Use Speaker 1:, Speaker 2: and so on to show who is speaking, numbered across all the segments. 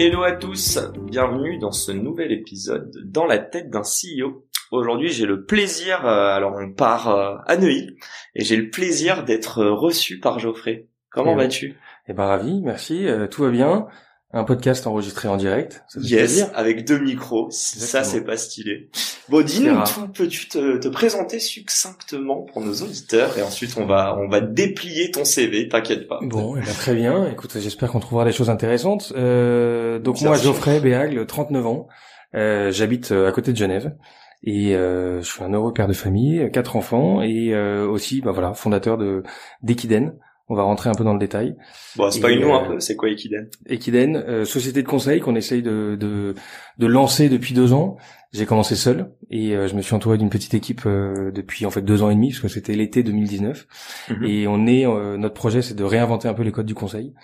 Speaker 1: Hello à tous, bienvenue dans ce nouvel épisode dans la tête d'un CEO. Aujourd'hui, j'ai le plaisir, euh, alors on part euh, à Neuilly, et j'ai le plaisir d'être reçu par Geoffrey. Comment vas-tu?
Speaker 2: Eh ben ravi, merci, euh, tout va bien un podcast enregistré en direct.
Speaker 1: Ça yes, avec deux micros. Ça, c'est pas stylé. Bon, dis-nous peux-tu te, te, présenter succinctement pour nos auditeurs et ensuite on va on va déplier ton CV. T'inquiète pas.
Speaker 2: Bon, eh ben, très bien. Écoute, j'espère qu'on trouvera des choses intéressantes. Euh, donc moi, Geoffrey Béagle, 39 ans. Euh, J'habite euh, à côté de Genève. Et euh, je suis un heureux père de famille, quatre enfants et euh, aussi, bah voilà, fondateur de d'Equiden, on va rentrer un peu dans le détail.
Speaker 1: Bon, c'est pas une un peu, c'est quoi Equiden?
Speaker 2: Equiden, euh, société de conseil qu'on essaye de, de, de lancer depuis deux ans. J'ai commencé seul et euh, je me suis entouré d'une petite équipe euh, depuis en fait deux ans et demi parce que c'était l'été 2019 mhm. et on est notre projet c'est de réinventer un peu les codes du conseil.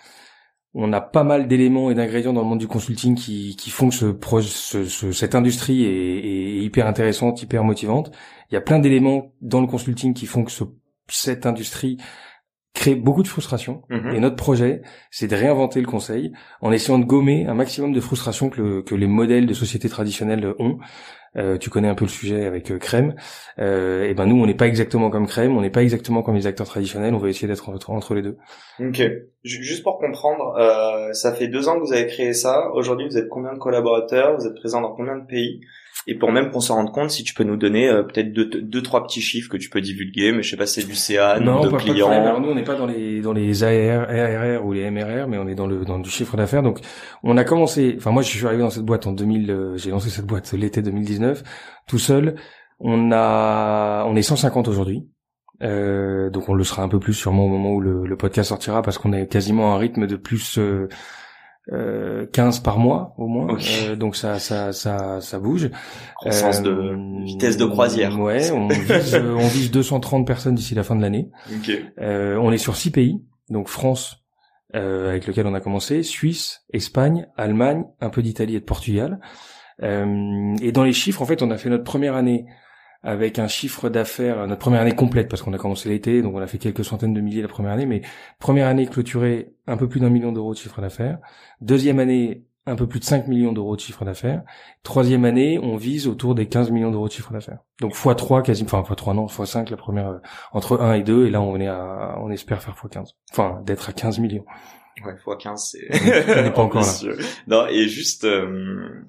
Speaker 2: On a pas mal d'éléments et d'ingrédients dans le monde du consulting qui, qui font que ce, ce, cette industrie est, est, hyper intéressante, hyper motivante. Il y a plein d'éléments dans le consulting qui font que ce, cette industrie crée beaucoup de frustration. Mhm. Et notre projet, c'est de réinventer le conseil en essayant de gommer un maximum de frustration que, le, que les modèles de société traditionnelles ont. Euh, tu connais un peu le sujet avec euh, Crème. Euh, et ben nous, on n'est pas exactement comme Crème, on n'est pas exactement comme les acteurs traditionnels. On va essayer d'être entre, entre, les deux.
Speaker 1: Ok. Juste pour comprendre, euh, ça fait deux ans que vous avez créé ça. Aujourd'hui, vous êtes combien de collaborateurs? Vous êtes présent dans combien de pays? Et pour même qu'on s'en rende compte, si tu peux nous donner euh, peut-être deux, deux, trois petits chiffres que tu peux divulguer, mais je sais pas, c'est du CA,
Speaker 2: non,
Speaker 1: de clients.
Speaker 2: Alors nous, on n'est pas dans les dans les ARR ou les MRR, mais on est dans le dans du chiffre d'affaires. Donc, on a commencé. Enfin, moi, je suis arrivé dans cette boîte en 2000. Euh, j'ai lancé cette boîte l'été 2019, tout seul. On a, on est 150 aujourd'hui. Euh, donc on le sera un peu plus sûrement au moment où le, le podcast sortira parce qu'on est quasiment à un rythme de plus euh, euh, 15 par mois au moins. Euh, donc ça, ça, ça, ça bouge.
Speaker 1: Croissance de euh, vitesse de croisière.
Speaker 2: Ouais, on vise, euh, on vise 230 personnes d'ici la fin de l'année.
Speaker 1: Okay.
Speaker 2: on est sur six pays, donc France, avec lequel on a commencé, Suisse, Espagne, Allemagne, un peu d'Italie et de Portugal. et dans les chiffres, en fait, on a fait notre première année avec un chiffre d'affaires, notre première année complète, parce qu'on a commencé l'été, donc on a fait quelques centaines de milliers la première année, mais première année clôturée, un peu plus d'un million d'euros de chiffre d'affaires. Deuxième année, un peu plus de 5 millions d'euros de chiffre d'affaires. Troisième année, on vise autour des 15 millions d'euros de chiffre d'affaires. Donc x 3 quasiment, enfin x 3 non, x 5 la première, euh, entre 1 et 2, et là on est à, on espère faire x 15. Enfin, d'être à 15 millions.
Speaker 1: Ouais, x 15, c'est...
Speaker 2: on n'est pas encore là.
Speaker 1: Non, et juste, euh,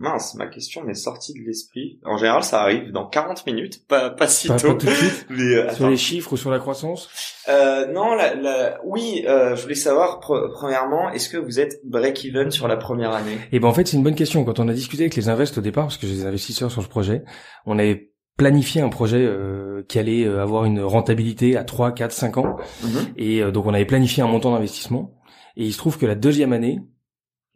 Speaker 1: Mince, ma question m'est sortie de l'esprit. En général, ça arrive dans 40 minutes, pas, pas si tôt.
Speaker 2: Pas tout de suite. Mais, euh, sur les chiffres ou sur la croissance
Speaker 1: euh, Non, la, la... oui, euh, je voulais savoir, premièrement, est-ce que vous êtes break-even sur la première année?
Speaker 2: Eh ben en fait, c'est une bonne question. Quand on a discuté avec les invests au départ, parce que j'ai des investisseurs sur ce projet, on avait planifié un projet euh, qui allait euh, avoir une rentabilité à 3, 4, 5 ans. Mhm. Et donc on avait planifié un montant d'investissement. Et il se trouve que la deuxième année,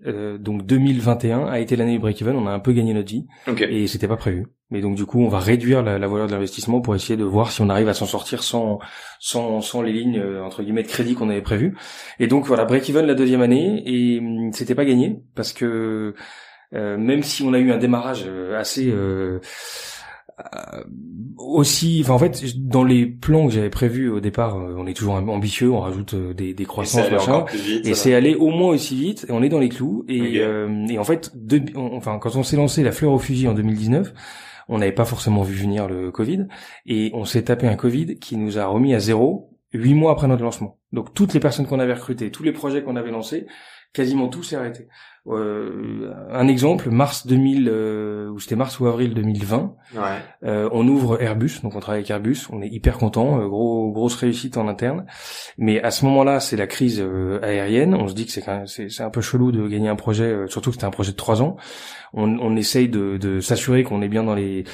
Speaker 2: euh, donc 2021 a été l'année du break-even, on a un peu gagné notre vie et c'était pas prévu. Mais donc du coup, on va réduire la, la valeur de l'investissement pour essayer de voir si on arrive à s'en sortir sans sans sans les lignes euh, entre guillemets de crédit qu'on avait prévu. Et donc voilà, break-even la deuxième année et hum, c'était pas gagné parce que euh, même si on a eu un démarrage assez euh, aussi, enfin en fait, dans les plans que j'avais prévus au départ, euh, on est toujours ambitieux, on rajoute euh, des, des croissances, et machin, et c'est allé au moins aussi vite. Et on est dans les clous. Et, et en fait, enfin quand on s'est lancé la fleur au fusil en 2019, on n'avait pas forcément vu venir le Covid, et on s'est tapé un Covid qui nous a remis à zéro huit mois après notre lancement. Donc toutes les personnes qu'on avait recrutées, tous les projets qu'on avait lancés, quasiment tout s'est arrêté. Euh, un exemple, mars 2000, euh, ou c'était mars ou avril 2020,
Speaker 1: ouais.
Speaker 2: euh, on ouvre Airbus, donc on travaille avec Airbus, on est hyper content, euh, gros grosse réussite en interne. Mais à ce moment-là, c'est la crise euh, aérienne. On se dit que c'est c'est un peu chelou de gagner un projet, surtout que c'était un projet de trois ans. On, on essaye de, de s'assurer qu'on est bien dans les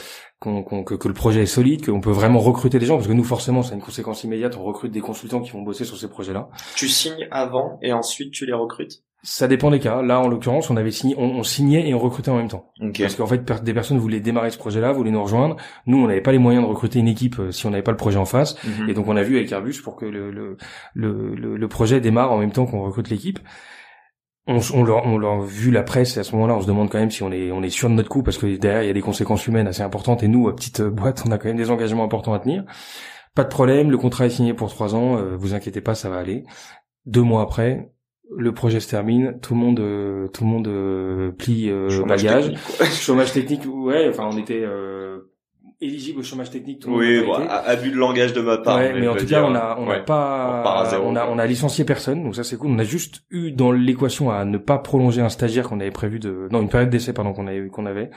Speaker 2: que, que, le projet est solide, qu'on peut vraiment recruter des gens, parce que nous forcément c'est une conséquence immédiate, on recrute des consultants qui vont bosser sur ces projets-là.
Speaker 1: Tu signes avant et ensuite tu les recrutes?
Speaker 2: Ça dépend des cas. Là, en l'occurrence, on avait signé, on, signait et on recrutait en même temps. Parce qu'en fait, des personnes voulaient démarrer ce projet-là, voulaient nous rejoindre. Nous, on n'avait pas les moyens de recruter une équipe euh, si on n'avait pas le projet en face. Mhm. Et donc, on a vu avec Airbus pour que le, le, le, le projet démarre en même temps qu'on recrute l'équipe on, on, leur, on leur vu la presse et à ce moment-là on se demande quand même si on est on est sûr de notre coup parce que derrière il y a des conséquences humaines assez importantes et nous petite boîte on a quand même des engagements importants à tenir pas de problème le contrat est signé pour trois ans euh, vous inquiétez pas ça va aller deux mois après le projet se termine tout le monde euh, tout le monde euh, plie
Speaker 1: chômage
Speaker 2: bagage
Speaker 1: technique,
Speaker 2: chômage technique ouais enfin on était éligible au chômage technique. Tout
Speaker 1: oui, bon, abus de langage de ma part.
Speaker 2: mais, mais en tout cas, on a, on a pas, on, a, on a licencié personne, donc ça c'est cool. On a juste eu dans l'équation à ne pas prolonger un stagiaire qu'on avait prévu de, non, une période d'essai pardon qu'on avait, qu'on avait.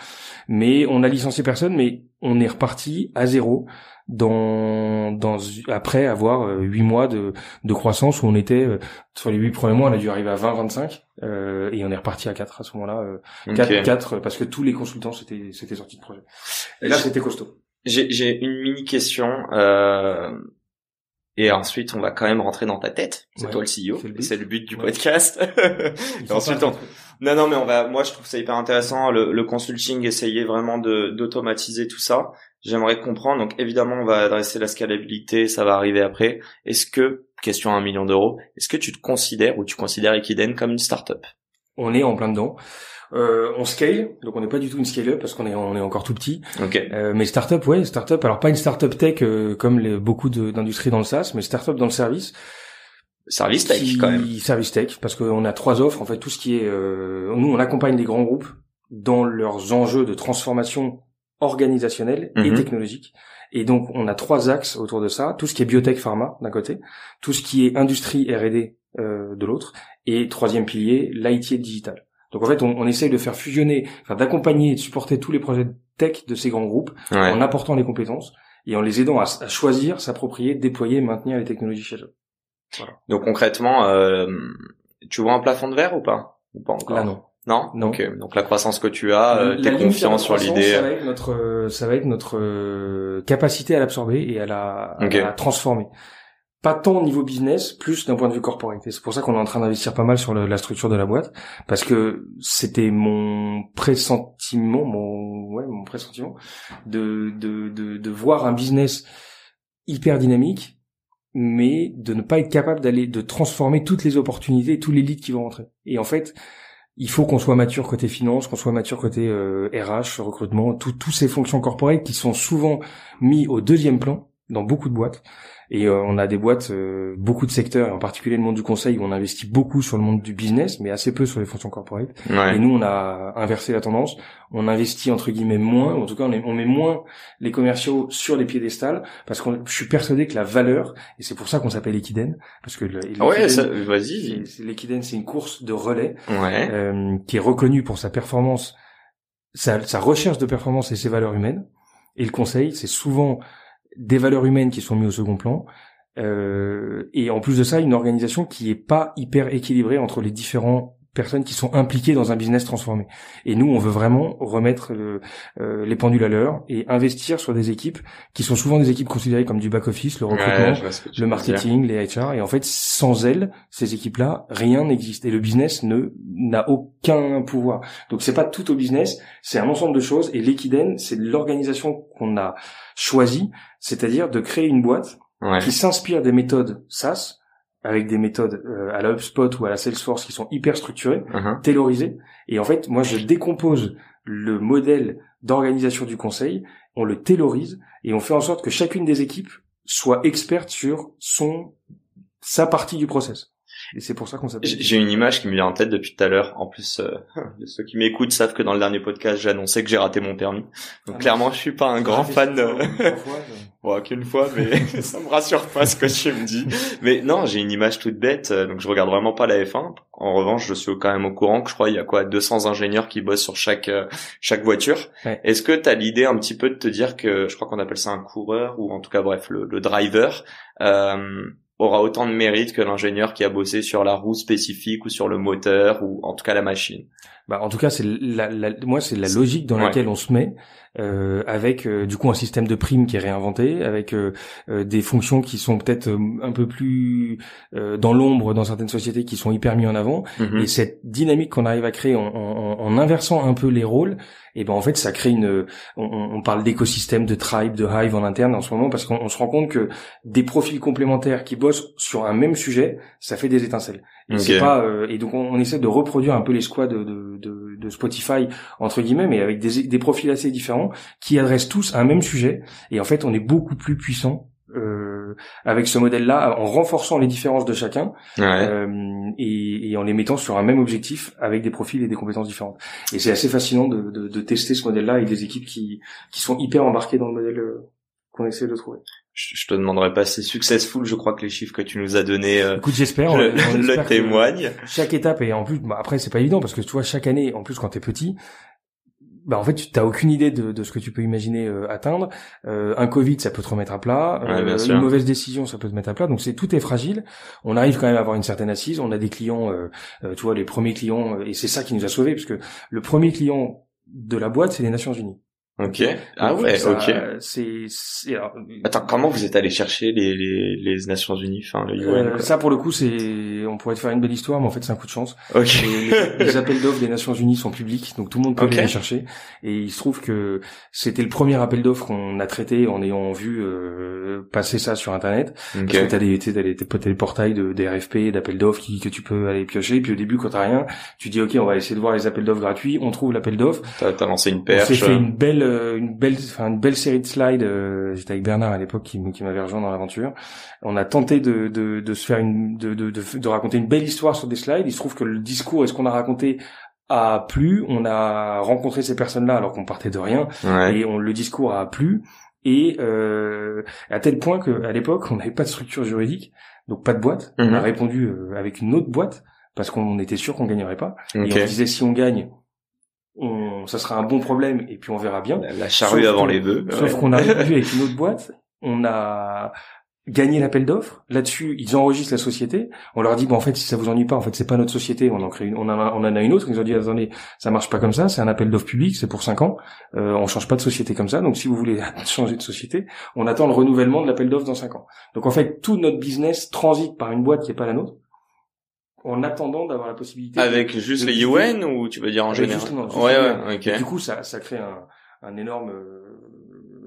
Speaker 2: Mais on a licencié personne, mais on est reparti à zéro dans, dans après avoir euh, huit mois de, de croissance où on était euh, sur les huit premiers mois, on a dû arriver à 20, 25 euh, et on est reparti à 4 à ce moment-là, euh, 4, 4 parce que tous les consultants s'étaient s'étaient sortis de projet. Et là, c'était costaud.
Speaker 1: J'ai une mini question. Euh, et ensuite, on va quand même rentrer dans ta tête. C'est toi le CEO. C'est le but du podcast. et ensuite, on... non, non, mais on va. Moi, je trouve ça hyper intéressant le, le consulting, essayer vraiment de d'automatiser tout ça. J'aimerais comprendre. Donc, évidemment, on va adresser la scalabilité. Ça va arriver après. Est-ce que question à un million d'euros, est-ce que tu te considères ou tu considères Equiden comme une startup?
Speaker 2: On est en plein dedans. Euh, on scale, donc on n'est pas du tout une scale-up parce qu'on est on est encore tout petit.
Speaker 1: Okay.
Speaker 2: Euh, mais startup, ouais, startup. Alors pas une startup tech euh, comme les, beaucoup d'industries dans le SaaS, mais startup dans le service.
Speaker 1: Service tech quand même.
Speaker 2: Service tech parce qu'on a trois offres en fait. Tout ce qui est, euh, nous on accompagne des grands groupes dans leurs enjeux de transformation organisationnelle et mhm. technologique. Et donc, on a trois axes autour de ça. Tout ce qui est biotech pharma d'un côté, tout ce qui est industrie R&D euh, de l'autre, et troisième pilier, l'IT digital. Donc en fait, on, on essaye de faire fusionner, enfin d'accompagner et de supporter tous les projets tech de ces grands groupes en apportant les compétences et en les aidant à, choisir, s'approprier, déployer, maintenir les technologies chez eux.
Speaker 1: Voilà. Donc concrètement, euh, tu vois un plafond de verre ou pas? Ou pas encore?
Speaker 2: Là non.
Speaker 1: Non, non. Donc la croissance que tu as, euh, t'es confiant sur l'idée.
Speaker 2: Ça va être notre, euh, ça va être notre euh, capacité à l'absorber et à la, à la transformer. Pas tant au niveau business, plus d'un point de vue corporate. c'est pour ça qu'on est en train d'investir pas mal sur la structure de la boîte, parce que c'était mon pressentiment, mon, ouais, mon pressentiment, de, de, de, de voir un business hyper dynamique, mais de ne pas être capable d'aller, de transformer toutes les opportunités, tous les leads qui vont rentrer. Et en fait, il faut qu'on soit mature côté finance, qu'on soit mature côté euh, RH, recrutement, tous ces fonctions corporelles qui sont souvent mis au deuxième plan dans beaucoup de boîtes. Et euh, on a des boîtes, euh, beaucoup de secteurs, et en particulier le monde du conseil, où on investit beaucoup sur le monde du business, mais assez peu sur les fonctions corporate. Et nous, on a inversé la tendance. On investit entre guillemets moins, en tout cas, on, on met moins les commerciaux sur les piédestals, parce que je suis persuadé que la valeur, et c'est pour ça qu'on s'appelle Equiden, parce que
Speaker 1: ouais, vas-y.
Speaker 2: L'Equiden, c'est une course de relais euh, qui est reconnue pour sa performance, sa, sa recherche de performance et ses valeurs humaines. Et le conseil, c'est souvent des valeurs humaines qui sont mises au second plan, euh, et en plus de ça, une organisation qui est pas hyper équilibrée entre les différents personnes qui sont impliquées dans un business transformé. Et nous, on veut vraiment remettre euh, les pendules à l'heure et investir sur des équipes qui sont souvent des équipes considérées comme du back-office, le recrutement, le marketing, les HR. Et en fait, sans elles, ces équipes-là, rien n'existe. Et le business ne n'a aucun pouvoir. Donc c'est pas tout au business, c'est un ensemble de choses. Et l'Equiden, c'est l'organisation qu'on a choisie, c'est-à-dire de créer une boîte qui s'inspire des méthodes SaaS, avec des méthodes euh, à la HubSpot ou à la Salesforce qui sont hyper structurées, taylorisées. Et en fait, moi, je décompose le modèle d'organisation du conseil, on le taylorise et on fait en sorte que chacune des équipes soit experte sur son sa partie du process. Et c'est pour ça qu'on s'appelle.
Speaker 1: J'ai une image qui me vient en tête depuis tout à l'heure. En plus, euh, ceux qui m'écoutent savent que dans le dernier podcast, j'ai annoncé que j'ai raté mon permis. Donc ah clairement, je suis pas un grand fan. De... bon, qu'une fois, mais ça me rassure pas ce que tu me dis. Mais non, j'ai une image toute bête. Euh, donc je regarde vraiment pas la F1. En revanche, je suis quand même au courant que je crois il y a quoi 200 ingénieurs qui bossent sur chaque euh, chaque voiture. Est-ce que tu as l'idée un petit peu de te dire que je crois qu'on appelle ça un coureur ou en tout cas bref le, le driver euh, aura autant de mérite que l'ingénieur qui a bossé sur la roue spécifique ou sur le moteur ou en tout cas la machine.
Speaker 2: Bah, en tout cas, c'est la, la, moi, c'est la logique dans laquelle on se met, euh, avec euh, du coup un système de primes qui est réinventé, avec euh, euh des fonctions qui sont peut-être euh, un peu plus dans l'ombre dans certaines sociétés, qui sont hyper mis en avant. Mhm. Et cette dynamique qu'on arrive à créer en, en, en, inversant un peu les rôles, et ben en fait, ça crée une. On, on parle d'écosystème, de tribe, de hive en interne en ce moment, parce qu'on se rend compte que des profils complémentaires qui bossent sur un même sujet, ça fait des étincelles. Et c'est pas. et donc on, on, essaie de reproduire un peu les squads de, de de, de, Spotify entre guillemets, mais avec des, des profils assez différents qui adressent tous un même sujet. Et en fait, on est beaucoup plus puissant euh, avec ce modèle-là, en renforçant les différences de chacun euh, et, et, en les mettant sur un même objectif avec des profils et des compétences différentes. Et c'est assez fascinant de, de, de tester ce modèle-là avec des équipes qui, qui sont hyper embarquées dans le modèle euh, qu'on essaie de trouver
Speaker 1: je, te demanderai pas si successful, je crois que les chiffres que tu nous as donnés euh,
Speaker 2: Écoute, j'espère,
Speaker 1: le, le témoignent.
Speaker 2: Chaque étape et en plus bah après c'est pas évident parce que tu vois chaque année en plus quand t'es petit bah en fait tu t'as aucune idée de, de, ce que tu peux imaginer euh, atteindre. Euh, un covid ça peut te remettre à plat. Euh, une mauvaise décision ça peut te mettre à plat. Donc c'est tout est fragile. On arrive quand même à avoir une certaine assise. On a des clients tu vois les premiers clients et c'est ça qui nous a sauvés parce que le premier client de la boîte c'est les Nations Unies
Speaker 1: Ok. Ah ouais, ok.
Speaker 2: C'est,
Speaker 1: Attends, comment vous êtes allé chercher les, les, les Nations Unies, enfin le UN
Speaker 2: euh, Ça pour le coup, c'est, on pourrait te faire une belle histoire, mais en fait c'est un coup de chance.
Speaker 1: Ok.
Speaker 2: Les, appels d'offres des Nations Unies sont publics, donc tout le monde peut les chercher. Et il se trouve que c'était le premier appel d'offres qu'on a traité en ayant vu euh, passer ça sur Internet. Okay. Parce que t'as des, t'as des, t'as des portails de, des RFP, d'appels d'offres qui, que tu peux aller piocher. Et puis au début, quand t'as rien, tu dis ok, on va essayer de voir les appels d'offres gratuits. On trouve l'appel d'offres.
Speaker 1: T'as, as lancé une perche. On
Speaker 2: s'est fait une belle euh, une belle, enfin une belle série de slides. Euh, j'étais avec Bernard à l'époque qui, qui m'avait rejoint dans l'aventure. On a tenté de, de, de se faire une, de, de, de, raconter une belle histoire sur des slides. Il se trouve que le discours et ce qu'on a raconté a plu. On a rencontré ces personnes-là alors qu'on partait de rien et on, le discours a plu. Et euh, à tel point qu'à l'époque, on n'avait pas de structure juridique, donc pas de boîte. On a mhm. répondu euh, avec une autre boîte parce qu'on était sûr qu'on gagnerait pas. Et on disait si on gagne, on, ça sera un bon problème et puis on verra bien.
Speaker 1: La, charrue avant les bœufs.
Speaker 2: Sauf qu'on a répondu avec une autre boîte, on a gagné l'appel d'offres. Là-dessus, ils enregistrent la société. On leur dit, bon, en fait, si ça vous ennuie pas, en fait, c'est pas notre société. On en crée une, on, en a, on en a une autre. Ils ont dit, attendez, ça marche pas comme ça. C'est un appel d'offres public, c'est pour cinq ans. Euh, on change pas de société comme ça. Donc, si vous voulez changer de société, on attend le renouvellement de l'appel d'offres dans cinq ans. Donc, en fait, tout notre business transite par une boîte qui est pas la nôtre en attendant d'avoir la possibilité.
Speaker 1: Avec juste les UN ou tu veux dire en général
Speaker 2: Ouais, ouais, ok. Du coup, ça, ça crée un, un énorme euh,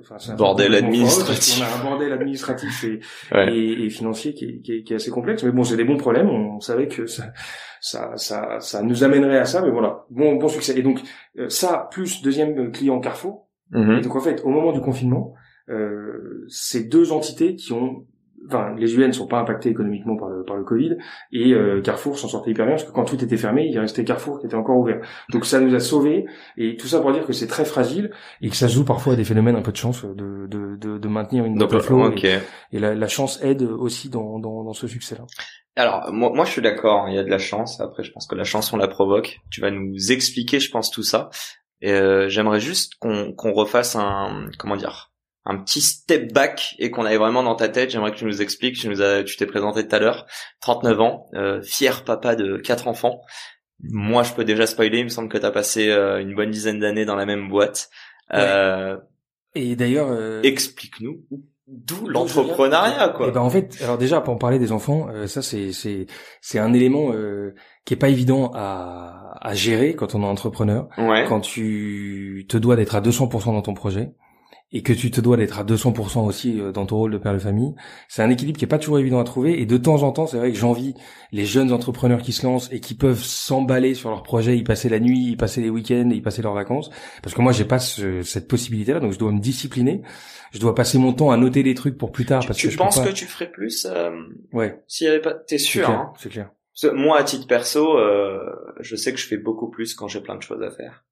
Speaker 1: enfin, bordel administratif.
Speaker 2: On a un bordel administratif et, et, et, financier qui est, qui, est, qui est, assez complexe. Mais bon, c'est des bons problèmes. On, savait que ça, ça, ça, ça, nous amènerait à ça. Mais voilà, bon, bon succès. Et donc euh, ça, plus deuxième client Carrefour. Mm-hmm. Et donc en fait, au moment du confinement, euh, ces deux entités qui ont enfin les UN sont pas impactés économiquement par le par le Covid et euh, Carrefour s'en sortait hyper bien parce que quand tout était fermé, il restait Carrefour qui était encore ouvert. Donc ça nous a sauvés et tout ça pour dire que c'est très fragile et que ça se joue parfois à des phénomènes un peu de chance de de de, de maintenir une
Speaker 1: Donc,
Speaker 2: flow et, la, la, chance aide aussi dans dans, dans ce succès-là.
Speaker 1: Alors moi, moi je suis d'accord, il y a de la chance. Après je pense que la chance on la provoque. Tu vas nous expliquer, je pense tout ça. Et euh, j'aimerais juste qu'on qu'on refasse un comment dire un petit step back et qu'on avait vraiment dans ta tête, j'aimerais que tu nous expliques, tu nous as, tu t'es présenté tout à l'heure, 39 ans, euh, fier papa de quatre enfants. Moi, je peux déjà spoiler, il me semble que tu as passé euh, une bonne dizaine d'années dans la même boîte.
Speaker 2: Euh, et d'ailleurs, euh,
Speaker 1: explique-nous d'où l'entrepreneuriat quoi.
Speaker 2: Et eh ben en fait, alors déjà pour en parler des enfants, ça c'est c'est c'est un élément qui est pas évident à à gérer quand on est entrepreneur.
Speaker 1: Ouais.
Speaker 2: Quand tu te dois d'être à 200% dans ton projet et que tu te dois d'être à 200% aussi euh, dans ton rôle de père de famille, c'est un équilibre qui est pas toujours évident à trouver et de temps en temps, c'est vrai que j'envie les jeunes entrepreneurs qui se lancent et qui peuvent s'emballer sur leur projet, y passer la nuit, y passer les week-ends, y passer leurs vacances parce que moi j'ai pas cette possibilité là donc je dois me discipliner. Je dois passer mon temps à noter des trucs pour plus tard parce
Speaker 1: tu
Speaker 2: que je
Speaker 1: penses
Speaker 2: que
Speaker 1: tu ferais plus euh,
Speaker 2: Ouais.
Speaker 1: S'il y avait pas t'es sûr hein?
Speaker 2: C'est clair.
Speaker 1: Moi à titre perso, euh, je sais que je fais beaucoup plus quand j'ai plein de choses à faire.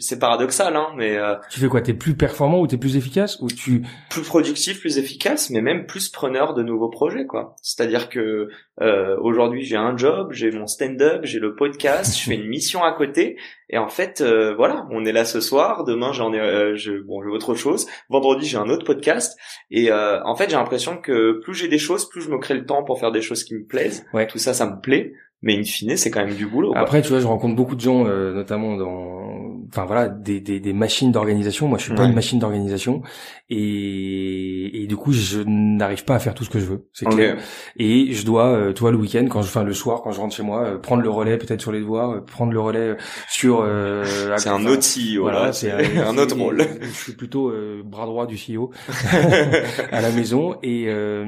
Speaker 1: C'est paradoxal, hein, mais euh,
Speaker 2: tu fais quoi T'es plus performant ou t'es plus efficace ou tu
Speaker 1: plus productif, plus efficace, mais même plus preneur de nouveaux projets, quoi. C'est-à-dire que euh, aujourd'hui j'ai un job, j'ai mon stand-up, j'ai le podcast, je fais une mission à côté, et en fait, euh, voilà, on est là ce soir. Demain j'en ai, euh, je, bon, j'ai autre chose. Vendredi j'ai un autre podcast, et euh, en fait j'ai l'impression que plus j'ai des choses, plus je me crée le temps pour faire des choses qui me plaisent.
Speaker 2: Ouais.
Speaker 1: Tout ça, ça me plaît mais in fine c'est quand même du boulot quoi.
Speaker 2: après tu vois je rencontre beaucoup de gens euh, notamment dans enfin voilà des, des, des machines d'organisation. Moi je suis pas
Speaker 1: Ouais.
Speaker 2: une machine d'organisation. Et, et du coup je n'arrive pas à faire tout ce que je veux c'est clair. Et je dois euh, tu vois le week-end quand je enfin le soir quand je rentre chez moi euh, prendre le relais peut-être sur les devoirs euh, prendre le relais sur euh,
Speaker 1: c'est un autre CEO
Speaker 2: voilà,
Speaker 1: là,
Speaker 2: c'est
Speaker 1: un autre rôle.
Speaker 2: Je suis plutôt euh, bras droit du CEO à la maison. Et euh,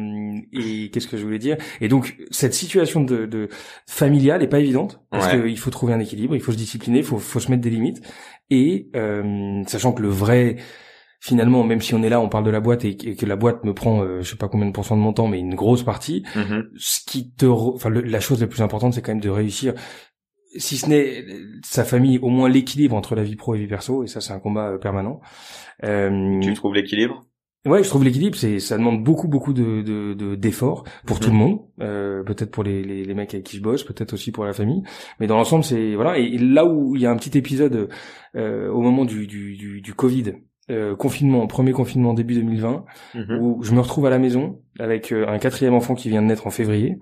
Speaker 2: et qu'est-ce que je voulais dire? Et donc cette situation de, de familiale est pas évidente parce
Speaker 1: Ouais.
Speaker 2: qu'il faut trouver un équilibre, il faut se discipliner, il faut faut se mettre des limites et euh, sachant que le vrai finalement même si on est là on parle de la boîte et, que la boîte me prend euh, je sais pas combien de pourcents de mon temps mais une grosse partie
Speaker 1: Mhm.
Speaker 2: ce qui te re- enfin le- la chose la plus importante c'est quand même de réussir si ce n'est sa famille au moins l'équilibre entre la vie pro et vie perso et ça c'est un combat euh, permanent euh,
Speaker 1: Tu trouves l'équilibre?
Speaker 2: Ouais, je trouve l'équilibre, c'est ça demande beaucoup beaucoup de de- de- d'efforts pour
Speaker 1: Mhm.
Speaker 2: tout le monde, euh, peut-être pour les, les les mecs avec qui je bosse, peut-être aussi pour la famille, mais dans l'ensemble c'est voilà. Et, et là où il y a un petit épisode euh, au moment du du du, du Covid, euh, confinement, premier confinement début 2020,
Speaker 1: Mhm.
Speaker 2: où je me retrouve à la maison avec euh, un quatrième enfant qui vient de naître en février,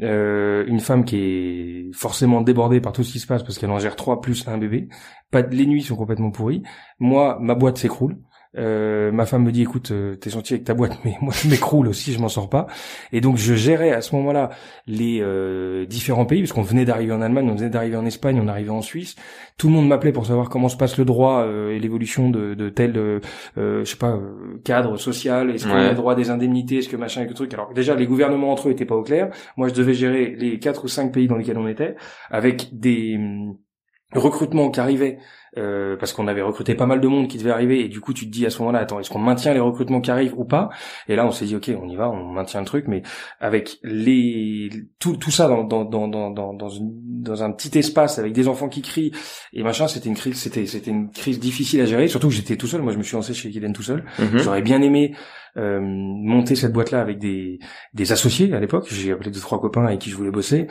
Speaker 2: euh, une femme qui est forcément débordée par tout ce qui se passe parce qu'elle en gère trois plus un bébé, pas les nuits sont complètement pourries, moi ma boîte s'écroule. Euh, ma femme me dit écoute euh, t'es gentil avec ta boîte mais moi je m'écroule aussi je m'en sors pas. Et donc je gérais à ce moment-là les euh, différents pays parce qu'on venait d'arriver en Allemagne on venait d'arriver en Espagne on arrivait en Suisse. Tout le monde m'appelait pour savoir comment se passe le droit euh, et l'évolution de, de tel euh, je sais pas cadre social. Est-ce qu'on
Speaker 1: Ouais.
Speaker 2: a droit à des indemnités? Est-ce que machin et que truc? Alors déjà les gouvernements entre eux étaient pas au clair. Moi je devais gérer les quatre ou cinq pays dans lesquels on était avec des recrutements qui arrivaient euh, parce qu'on avait recruté pas mal de monde qui devait arriver et du coup tu te dis à ce moment-là attends est-ce qu'on maintient les recrutements qui arrivent ou pas? Et là on s'est dit ok on y va on maintient le truc mais avec les tout, tout ça dans dans dans dans dans une- dans un petit espace avec des enfants qui crient et machin c'était une crise c'était c'était une crise difficile à gérer surtout que j'étais tout seul moi je me suis lancé chez Kylian tout seul
Speaker 1: Mhm.
Speaker 2: J'aurais bien aimé euh, monter cette boîte-là avec des, des associés à l'époque. J'ai appelé deux trois copains avec qui je voulais bosser.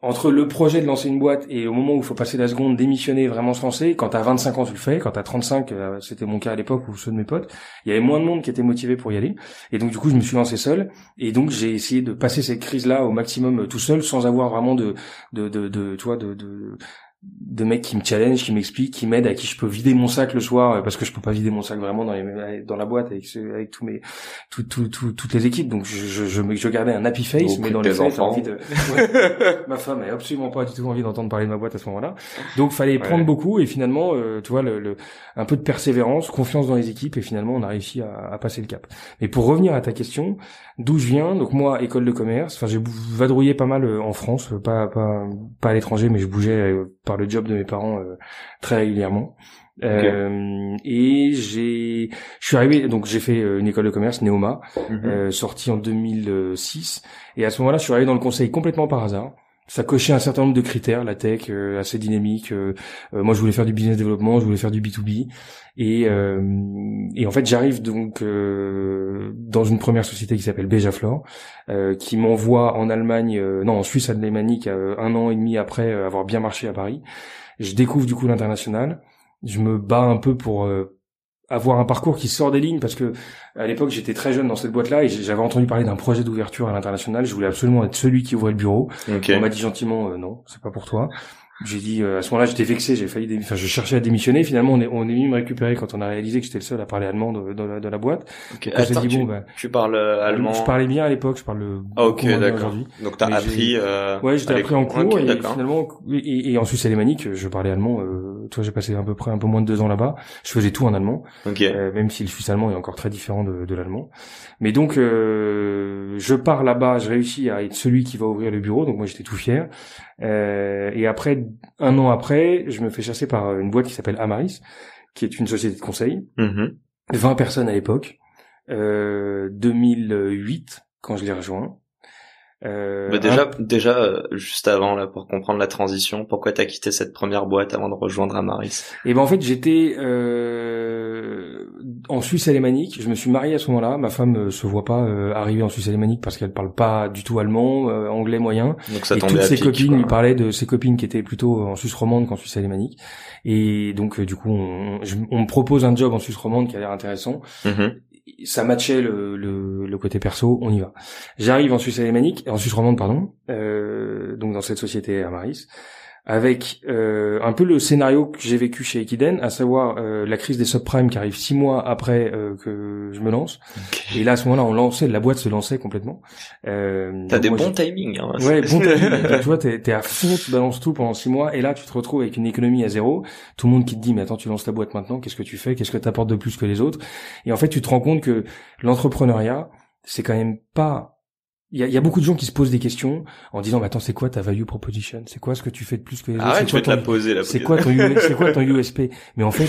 Speaker 2: Entre le projet de lancer une boîte et au moment où il faut passer la seconde, démissionner, vraiment se lancer, quand t'as 25 ans tu le fais, quand t'as 35, euh, c'était mon cas à l'époque ou ceux de mes potes, il y avait moins de monde qui était motivé pour y aller. Et donc du coup je me suis lancé seul. Et donc j'ai essayé de passer cette crise-là au maximum euh, tout seul sans avoir vraiment de, de, de, de tu vois, de, de, de mecs qui me challenge, qui m'expliquent, qui m'aident, à qui je peux vider mon sac le soir euh, parce que je peux pas vider mon sac vraiment dans les dans la boîte avec avec tous mes tout, tout, tout- toutes les équipes donc je je, je, me- je gardais un happy face
Speaker 1: Au
Speaker 2: mais dans les faits
Speaker 1: enfants.
Speaker 2: envie de ouais. ma femme a absolument pas du tout envie d'entendre parler de ma boîte à ce moment-là donc fallait prendre beaucoup et finalement euh, tu vois le, le un peu de persévérance confiance dans les équipes et finalement on a réussi à, à passer le cap mais pour revenir à ta question d'où je viens donc moi école de commerce enfin j'ai vadrouillé pas mal euh, en France euh, pas pas pas à l'étranger mais je bougeais euh, par le job de mes parents euh, très régulièrement. Euh, et j'ai je suis arrivé donc j'ai fait euh, une école de commerce Neoma
Speaker 1: Mhm.
Speaker 2: euh, sorti en 2006 et à ce moment-là je suis arrivé dans le conseil complètement par hasard ça cochait un certain nombre de critères la tech euh, assez dynamique euh, euh, moi je voulais faire du business développement je voulais faire du B2B et euh, et en fait j'arrive donc euh, dans une première société qui s'appelle Bejaflor euh, qui m'envoie en Allemagne euh, non en Suisse alémanique un an et demi après avoir bien marché à Paris. Je découvre du coup l'international. Je me bats un peu pour euh, avoir un parcours qui sort des lignes parce que à l'époque j'étais très jeune dans cette boîte là et j'avais entendu parler d'un projet d'ouverture à l'international. Je voulais absolument être celui qui ouvrait le bureau. On m'a dit gentiment euh, non, c'est pas pour toi. J'ai dit euh, à ce moment-là j'étais vexé, j'ai failli, enfin je cherchais à démissionner. Finalement on est on est venu me récupérer quand on a réalisé que j'étais le seul à parler allemand de, de la, de la boîte.
Speaker 1: Ok.
Speaker 2: on s'est
Speaker 1: Attends,
Speaker 2: dit,
Speaker 1: tu,
Speaker 2: bon, bah,
Speaker 1: tu parles euh, allemand.
Speaker 2: Je parlais bien à l'époque, je parle le
Speaker 1: Ah, ok, d'accord.
Speaker 2: aujourd'hui.
Speaker 1: Donc t'as appris. Euh,
Speaker 2: Ouais, j'étais appris en cours et finalement et, et en Suisse alémanique je parlais allemand. Euh, toi j'ai passé à peu près un peu moins de deux ans là-bas. Je faisais tout en allemand.
Speaker 1: Ok.
Speaker 2: Euh, même si le suisse allemand est encore très différent de, de l'allemand. Mais donc, euh, je pars là-bas, je réussis à être celui qui va ouvrir le bureau, donc moi j'étais tout fier. Euh, et après, un an après, je me fais chasser par une boîte qui s'appelle Amaris, qui est une société de conseil,
Speaker 1: Mhm.
Speaker 2: 20 personnes à l'époque, euh, 2008 quand je l'ai rejoint.
Speaker 1: Euh, bah déjà, déjà, euh, juste avant là, pour comprendre la transition, pourquoi t'as quitté cette première boîte avant de rejoindre Amaris?
Speaker 2: Et eh ben en fait, j'étais euh, en Suisse alémanique. Je me suis marié à ce moment-là. Ma femme euh, se voit pas arriver en Suisse alémanique parce qu'elle parle pas du tout allemand, anglais moyen.
Speaker 1: Donc ça
Speaker 2: et toutes ses copines lui parlaient de ses copines qui étaient plutôt en Suisse romande qu'en Suisse alémanique. Et donc du coup, on, on, me propose un job en Suisse romande qui a l'air intéressant. Mm-hmm ça matchait le, le, le, côté perso, on y va. J'arrive en Suisse alémanique, en Suisse romande pardon, euh, donc dans cette société à Maris, avec euh, un peu le scénario que j'ai vécu chez Equiden, à savoir euh, la crise des subprimes qui arrive six mois après euh, que je me lance. Et là, à ce moment-là, on lançait, la boîte se lançait complètement.
Speaker 1: Euh, T'as des bons timings. Hein,
Speaker 2: ouais, bon timing. tu vois, t'es, es à fond, tu balances tout pendant six mois, et là, tu te retrouves avec une économie à zéro. Tout le monde qui te dit, mais attends, tu lances ta boîte maintenant, qu'est-ce que tu fais, qu'est-ce que t'apportes de plus que les autres? Et en fait, tu te rends compte que l'entrepreneuriat, c'est quand même pas il y a, y a, beaucoup de gens qui se posent des questions en disant, mais attends, c'est quoi ta value proposition? C'est quoi ce que tu fais de plus que les
Speaker 1: autres?
Speaker 2: C'est
Speaker 1: quoi, poser,
Speaker 2: c'est quoi ton c'est quoi ton USP Mais en fait,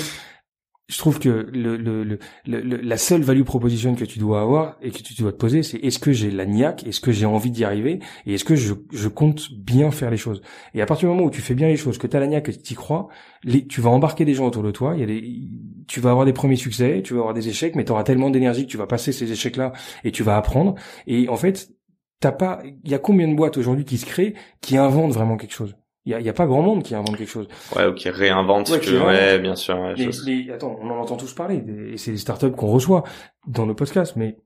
Speaker 2: je trouve que le, le, le, la seule value proposition que tu dois avoir et que tu dois te poser, c'est est-ce que j'ai la niaque, est-ce que j'ai envie d'y arriver? Et est-ce que je, je compte bien faire les choses? Et à partir du moment où tu fais bien les choses, que tu as la niaque et que tu y crois, les, tu vas embarquer des gens autour de toi. Il y a des, tu vas avoir des premiers succès, tu vas avoir des échecs, mais tu auras tellement d'énergie que tu vas passer ces échecs-là et tu vas apprendre. Et en fait, t'as pas, il y a combien de boîtes aujourd'hui qui se créent, qui inventent vraiment quelque chose? Il y a, y a, pas grand monde qui invente quelque chose.
Speaker 1: Ouais, ou qui réinvente. Ouais, ouais bien sûr. Ouais,
Speaker 2: mais, attends, on en entend tous parler, et c'est des startups qu'on reçoit dans nos podcasts, mais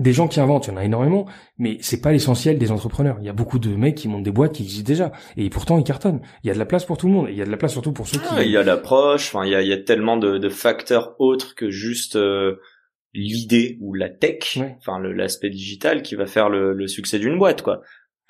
Speaker 2: des gens qui inventent, il y en a énormément, mais c'est pas l'essentiel des entrepreneurs. Il y a beaucoup de mecs qui montent des boîtes qui existent déjà, et pourtant ils cartonnent. Il y a de la place pour tout le monde, et il y a de la place surtout pour ceux
Speaker 1: ah,
Speaker 2: qui.
Speaker 1: Il y a l'approche, enfin il y a, il y a tellement de, de facteurs autres que juste euh, l'idée ou la tech, enfin l'aspect digital qui va faire le, le succès d'une boîte, quoi.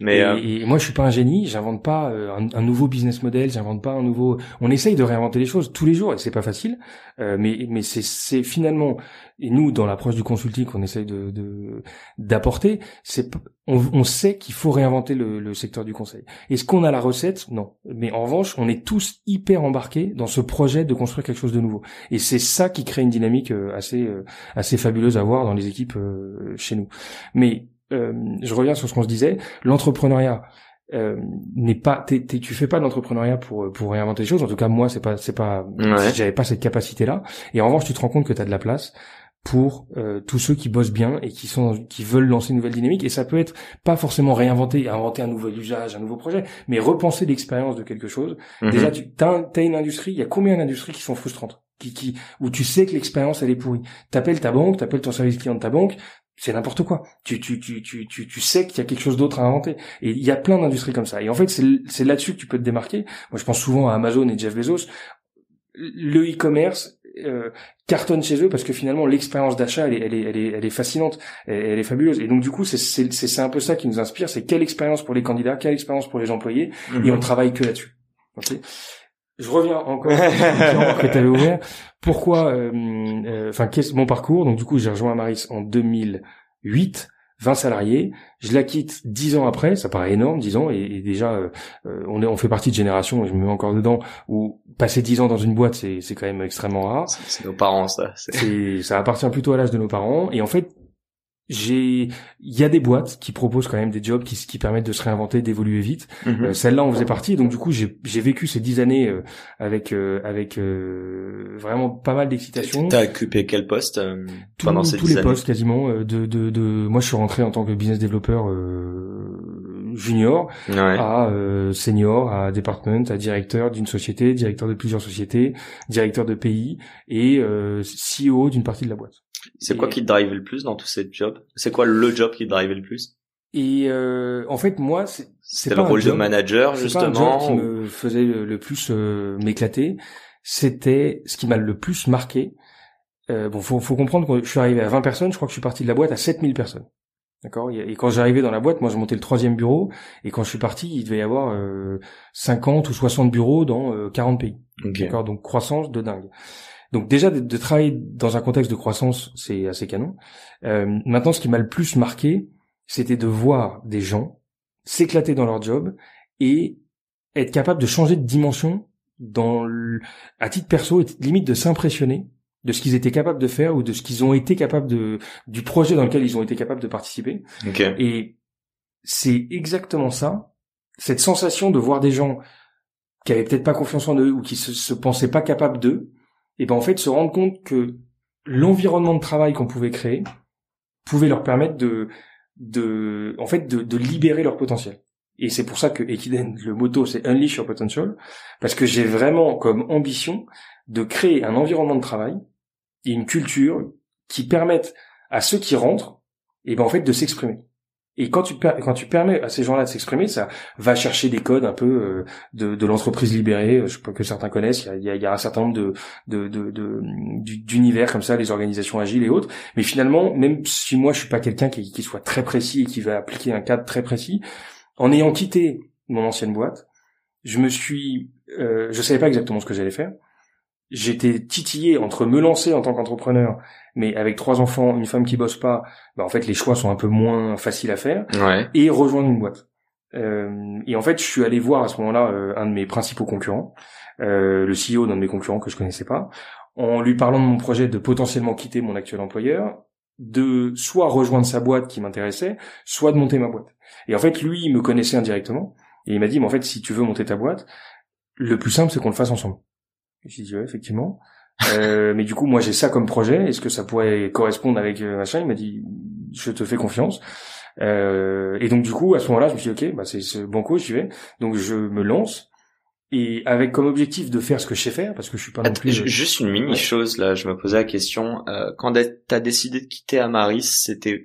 Speaker 2: Mais et, euh, et, moi, je suis pas un génie. J'invente pas euh, un, un, nouveau business model. J'invente pas un nouveau. On essaye de réinventer les choses tous les jours et c'est pas facile. Euh, mais mais c'est c'est finalement et nous dans l'approche du consulting qu'on essaye de d'apporter, c'est on, on, sait qu'il faut réinventer le, le, secteur du conseil. Est-ce qu'on a la recette? Non. Mais en revanche, on est tous hyper embarqués dans ce projet de construire quelque chose de nouveau. Et c'est ça qui crée une dynamique assez assez fabuleuse à voir dans les équipes chez nous. Mais euh, je reviens sur ce qu'on se disait, l'entrepreneuriat euh, n'est pas, tu fais pas d'entrepreneuriat pour pour réinventer les choses. En tout cas, moi, c'est pas, c'est pas, j'avais pas cette capacité-là. Et en revanche, tu te rends compte que tu as de la place pour euh, tous ceux qui bossent bien et qui sont qui veulent lancer une nouvelle dynamique et ça peut être pas forcément réinventer inventer un nouvel usage un nouveau projet mais repenser l'expérience de quelque chose mhm. déjà tu as, as, une industrie il y a combien d'industries qui sont frustrantes qui, qui où tu sais que l'expérience elle est pourrie? T'appelles ta banque t'appelles ton service client de ta banque c'est n'importe quoi. Tu, tu, tu, tu, tu, tu sais qu'il y a quelque chose d'autre à inventer. Et il y a plein d'industries comme ça. Et en fait, c'est là-dessus que tu peux te démarquer. Moi, je pense souvent à Amazon et Jeff Bezos. Le e-commerce euh, cartonne chez eux parce que finalement l'expérience d'achat elle est, elle est, elle est, elle est fascinante, elle, est fabuleuse. Et donc du coup, c'est c'est un peu ça qui nous inspire. C'est quelle expérience pour les candidats, quelle expérience pour les employés. Et on travaille que là-dessus. Je reviens encore que tu avais ouvert. Pourquoi euh, euh, Enfin, qu'est-ce mon parcours? Donc du coup, j'ai rejoint Maris en 2008. 20 salariés, je la quitte 10 ans après, ça paraît énorme, 10 ans, et, déjà euh, on est on fait partie de génération, et je me mets encore dedans, où passer 10 ans dans une boîte, c'est c'est quand même extrêmement rare.
Speaker 1: C'est nos parents ça.
Speaker 2: C'est ça appartient plutôt à l'âge de nos parents, et en fait j'ai il y a des boîtes qui proposent quand même des jobs qui, qui permettent de se réinventer d'évoluer vite. Mhm. euh, celle-là on faisait partie. Donc du coup j'ai j'ai vécu ces dix années euh, avec euh, avec vraiment pas mal d'excitation.
Speaker 1: T'as occupé quel poste pendant ces
Speaker 2: tous les postes quasiment de, de de moi je suis rentré en tant que business développeur junior à senior à department à directeur d'une société directeur de plusieurs sociétés directeur de pays et CEO d'une partie de la boîte
Speaker 1: c'est quoi qui te drive le plus dans tous ces jobs? C'est quoi le job qui te drive le plus?
Speaker 2: Et euh, en fait, moi, c'est
Speaker 1: c'est le rôle de manager justement.
Speaker 2: Pas un job qui me faisait le, plus euh, m'éclater. C'était ce qui m'a le plus marqué. Euh, bon, faut, faut comprendre que je suis arrivé à 20 personnes. Je crois que je suis parti de la boîte à 7000 personnes. D'accord? Et quand j'arrivais dans la boîte, moi, je montais le troisième bureau. Et quand je suis parti, il devait y avoir 50 ou 60 bureaux dans 40 pays. D'accord? Donc croissance de dingue. Donc déjà de, travailler dans un contexte de croissance, c'est assez canon. Euh, maintenant, ce qui m'a le plus marqué, c'était de voir des gens s'éclater dans leur job et être capable de changer de dimension dans le, à titre perso et limite de s'impressionner de ce qu'ils étaient capables de faire ou de ce qu'ils ont été capables de du projet dans lequel ils ont été capables de participer.
Speaker 1: Okay.
Speaker 2: Et c'est exactement ça. Cette sensation de voir des gens qui avaient peut-être pas confiance en eux ou qui se, se pensaient pas capables d'eux, et ben en fait se rendre compte que l'environnement de travail qu'on pouvait créer pouvait leur permettre de, de, en fait, de, libérer leur potentiel. Et c'est pour ça que Ekiden, le motto, c'est Unleash Your Potential, parce que j'ai vraiment comme ambition de créer un environnement de travail et une culture qui permettent à ceux qui rentrent, et ben en fait, de s'exprimer. Et quand tu, quand tu permets à ces gens-là de s'exprimer, ça va chercher des codes un peu euh, de, de l'entreprise libérée, euh, je sais que certains connaissent. Il y a, il y a un certain nombre de, de, de, d'univers comme ça, les organisations agiles et autres. Mais finalement, même si moi je suis pas quelqu'un qui, qui soit très précis et qui va appliquer un cadre très précis, en ayant quitté mon ancienne boîte, je me suis, euh, je savais pas exactement ce que j'allais faire. J'étais titillé entre me lancer en tant qu'entrepreneur mais avec trois enfants, une femme qui bosse pas, bah en fait les choix sont un peu moins faciles à faire.
Speaker 1: Ouais.
Speaker 2: Et rejoindre une boîte. Euh, et en fait, je suis allé voir à ce moment-là euh, un de mes principaux concurrents, euh, le CEO d'un de mes concurrents que je connaissais pas, en lui parlant de mon projet de potentiellement quitter mon actuel employeur, de soit rejoindre sa boîte qui m'intéressait, soit de monter ma boîte. Et en fait, lui, il me connaissait indirectement, et il m'a dit, mais en fait, si tu veux monter ta boîte, le plus simple, c'est qu'on le fasse ensemble. J'ai dit, ouais, effectivement. Euh, mais du coup, moi, j'ai ça comme projet. Est-ce que ça pourrait correspondre avec euh, machin? Il m'a dit, je te fais confiance. Euh, et donc, du coup, à ce moment-là, je me suis dit, ok, bah, c'est ce banco, j'y vais. Donc, je me lance. Et avec comme objectif de faire ce que je sais faire, parce que je suis pas non plus...
Speaker 1: Juste une mini chose, là, je me posais la question. Euh, quand t'as décidé de quitter Amaris, c'était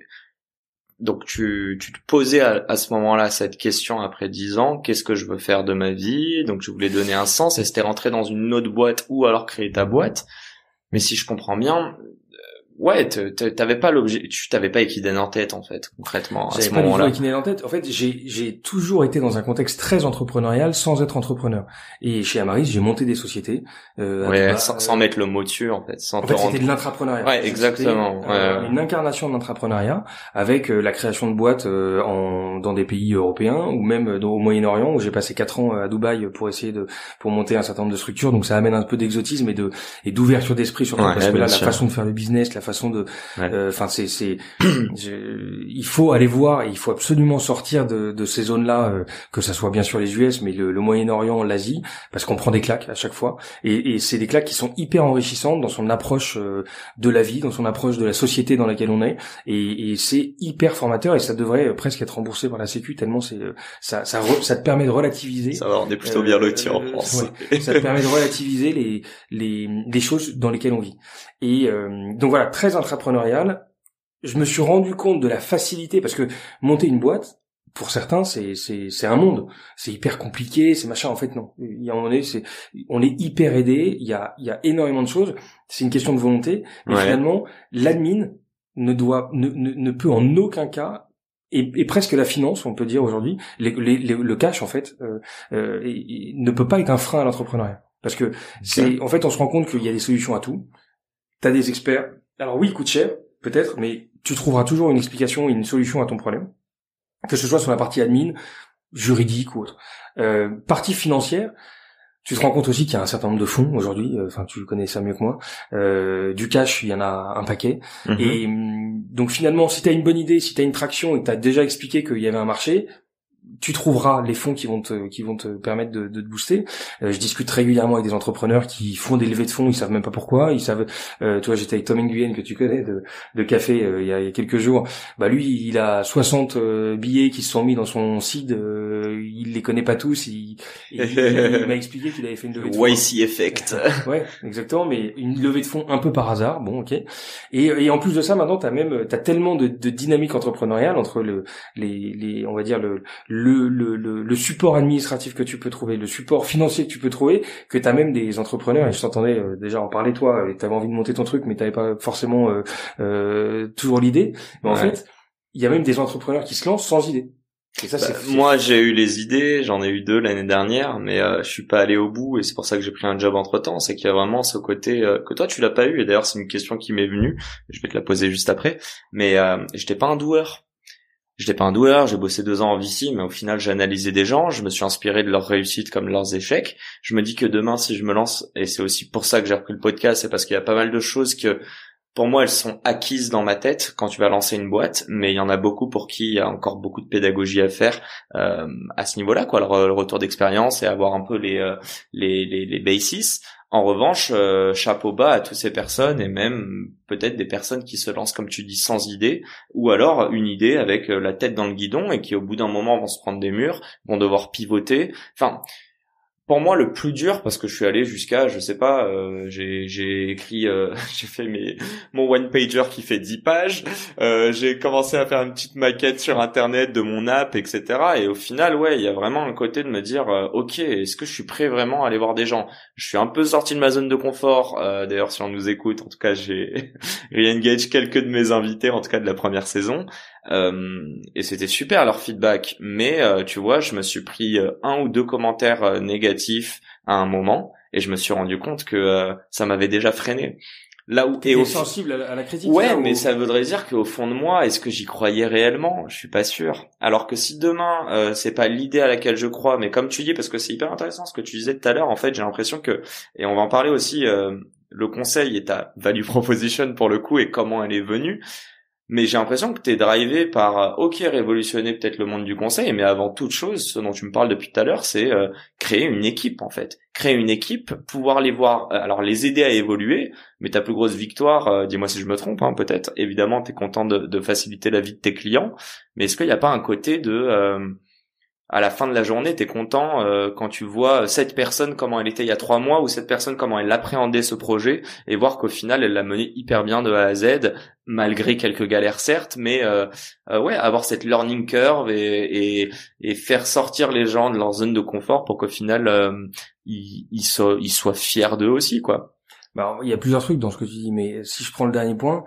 Speaker 1: donc tu, tu te posais à, à ce moment-là cette question après dix ans, qu'est-ce que je veux faire de ma vie? Donc je voulais donner un sens et c'était rentrer dans une autre boîte ou alors créer ta boîte. Mais si je comprends bien, ouais, t'avais pas l'objet, tu t'avais pas Equiden en tête en fait, concrètement à ce moment-là.
Speaker 2: Equiden en tête. En fait, j'ai toujours été dans un contexte très entrepreneurial sans être entrepreneur. Et chez Amaris, j'ai monté des sociétés.
Speaker 1: Euh, ouais, sans, sans, mettre le mot dessus en fait. Sans
Speaker 2: en fait, c'était de l'intrapreneuriat.
Speaker 1: Ouais, exactement.
Speaker 2: Euh, ouais. Une incarnation de l'entrepreneuriat avec euh, la création de boîtes euh, en dans des pays européens ou même au Moyen-Orient où j'ai passé quatre ans à Dubaï pour essayer de pour monter un certain nombre de structures. Donc ça amène un peu d'exotisme et de et d'ouverture d'esprit surtout parce que là, la façon de faire le business, la façon de, euh, enfin c'est c'est, il faut aller voir, il faut absolument sortir de, de ces zones-là, euh, que ça soit bien sûr les US, mais le, Moyen-Orient, l'Asie, parce qu'on prend des claques à chaque fois, et, et c'est des claques qui sont hyper enrichissantes dans son approche euh, de la vie, dans son approche de la société dans laquelle on est, et, et c'est hyper formateur et ça devrait presque être remboursé par la Sécu tellement c'est ça ça, ça te permet de relativiser.
Speaker 1: Ça va, on est plutôt bien lotis en France.
Speaker 2: ça te permet de relativiser les les les choses dans lesquelles on vit. Et donc voilà, très intrapreneurial, je me suis rendu compte de la facilité parce que monter une boîte, pour certains, c'est c'est c'est un monde. C'est hyper compliqué, c'est machin. En fait, non. Il y a un moment donné, c'est on est hyper aidé. Il y a il y a énormément de choses. C'est une question de volonté. Mais finalement, l'admin ne doit ne, ne, peut en aucun cas et, presque la finance, on peut dire aujourd'hui, le cash en fait, euh, euh, ne peut pas être un frein à l'entrepreneuriat. Parce que c'est, en fait, on se rend compte qu'il y a des solutions à tout. T'as des experts, alors oui, il coûte cher, peut-être, mais tu trouveras toujours une explication et une solution à ton problème, que ce soit sur la partie admin, juridique ou autre. Euh, partie financière, tu te rends compte aussi qu'il y a un certain nombre de fonds aujourd'hui, euh, enfin tu connais ça mieux que moi, euh, du cash, il y en a un paquet. Mhm. Et hum, donc finalement, si tu as une bonne idée, si tu as une traction et que tu as déjà expliqué qu'il y avait un marché, tu trouveras les fonds qui vont te qui vont te permettre de, de te booster. Euh, je discute régulièrement avec des entrepreneurs qui font des levées de fonds, ils savent même pas pourquoi, ils savent. Euh, tu vois, j'étais avec Tom Nguyen que tu connais de, de café euh, il, y a, il, y a, quelques jours. Bah lui, il a 60 euh, billets qui se sont mis dans son seed. il les connaît pas tous. Il, il, m'a expliqué qu'il avait fait une levée de fonds.
Speaker 1: YC effect.
Speaker 2: ouais, exactement. Mais une levée de fonds un peu par hasard. Bon, ok. Et, et en plus de ça, maintenant, t'as même t'as tellement de, de dynamique entrepreneuriale entre le les les on va dire le le, le, le, support administratif que tu peux trouver, le support financier que tu peux trouver, que tu as même des entrepreneurs, et je t'entendais euh, déjà en parler toi, et tu avais envie de monter ton truc, mais tu pas forcément euh, euh, toujours l'idée. Mais en fait, il y a même des entrepreneurs qui se lancent sans idée.
Speaker 1: Et ça, bah, moi, j'ai eu les idées, j'en ai eu deux l'année dernière, mais je suis pas allé au bout, et c'est pour ça que j'ai pris un job entre temps. C'est qu'il y a vraiment ce côté que toi, tu l'as pas eu, et d'ailleurs, c'est une question qui m'est venue. Je vais te la poser juste après, mais euh, j'étais pas un doueur j'étais pas un doueur, j'ai bossé deux ans en VC, mais au final j'ai analysé des gens, je me suis inspiré de leurs réussites comme leurs échecs. Je me dis que demain si je me lance, et c'est aussi pour ça que j'ai repris le podcast, c'est parce qu'il y a pas mal de choses que pour moi, elles sont acquises dans ma tête quand tu vas lancer une boîte, mais il y en a beaucoup pour qui il y a encore beaucoup de pédagogie à faire euh, à ce niveau-là, quoi, le, retour d'expérience et avoir un peu les euh, les, les, les. En revanche, euh, chapeau bas à toutes ces personnes et même peut-être des personnes qui se lancent, comme tu dis, sans idée, ou alors une idée avec la tête dans le guidon et qui au bout d'un moment vont se prendre des murs, vont devoir pivoter. Enfin, pour moi le plus dur parce que je suis allé jusqu'à je sais pas euh, j'ai écrit euh, j'ai fait mon one pager qui fait 10 pages euh, j'ai commencé à faire une petite maquette sur internet de mon app etc et au final ouais il y a vraiment un côté de me dire euh, ok est-ce que je suis prêt vraiment à aller voir des gens? Je suis un peu sorti de ma zone de confort euh, d'ailleurs si on nous écoute en tout cas j'ai re-engage quelques de mes invités en tout cas de la première saison euh, et c'était super leur feedback. Mais euh, tu vois, je me suis pris un ou deux commentaires négatifs à un moment et je me suis rendu compte que ça m'avait déjà freiné.
Speaker 2: Là où et au sensible à la critique.
Speaker 1: Ouais, mais ça voudrait dire qu'au fond de moi, est-ce que j'y croyais réellement? Je suis pas sûr. Alors que si demain, euh, c'est pas l'idée à laquelle je crois, mais comme tu dis, parce que c'est hyper intéressant ce que tu disais tout à l'heure. En fait, j'ai l'impression que, et on va en parler aussi. le conseil est ta value proposition pour le coup et comment elle est venue mais j'ai l'impression que tu es drivé par euh, ok révolutionner peut-être le monde du conseil mais avant toute chose ce dont tu me parles depuis tout à l'heure c'est euh, créer une équipe en fait. Créer une équipe pouvoir les voir euh, alors les aider à évoluer mais ta plus grosse victoire dis-moi si je me trompe hein, peut-être évidemment tu es content de, de, faciliter la vie de tes clients mais est-ce qu'il n'y a pas un côté de à la fin de la journée, tu es content euh, quand tu vois cette personne comment elle était il y a trois mois ou cette personne comment elle appréhendait ce projet et voir qu'au final elle l'a mené hyper bien de A à Z malgré quelques galères certes, mais euh, euh, ouais avoir cette learning curve et, et, et, faire sortir les gens de leur zone de confort pour qu'au final ils, ils, soient, ils soient fiers d'eux aussi quoi.
Speaker 2: Bah, il y a plusieurs trucs dans ce que tu dis, mais si je prends le dernier point,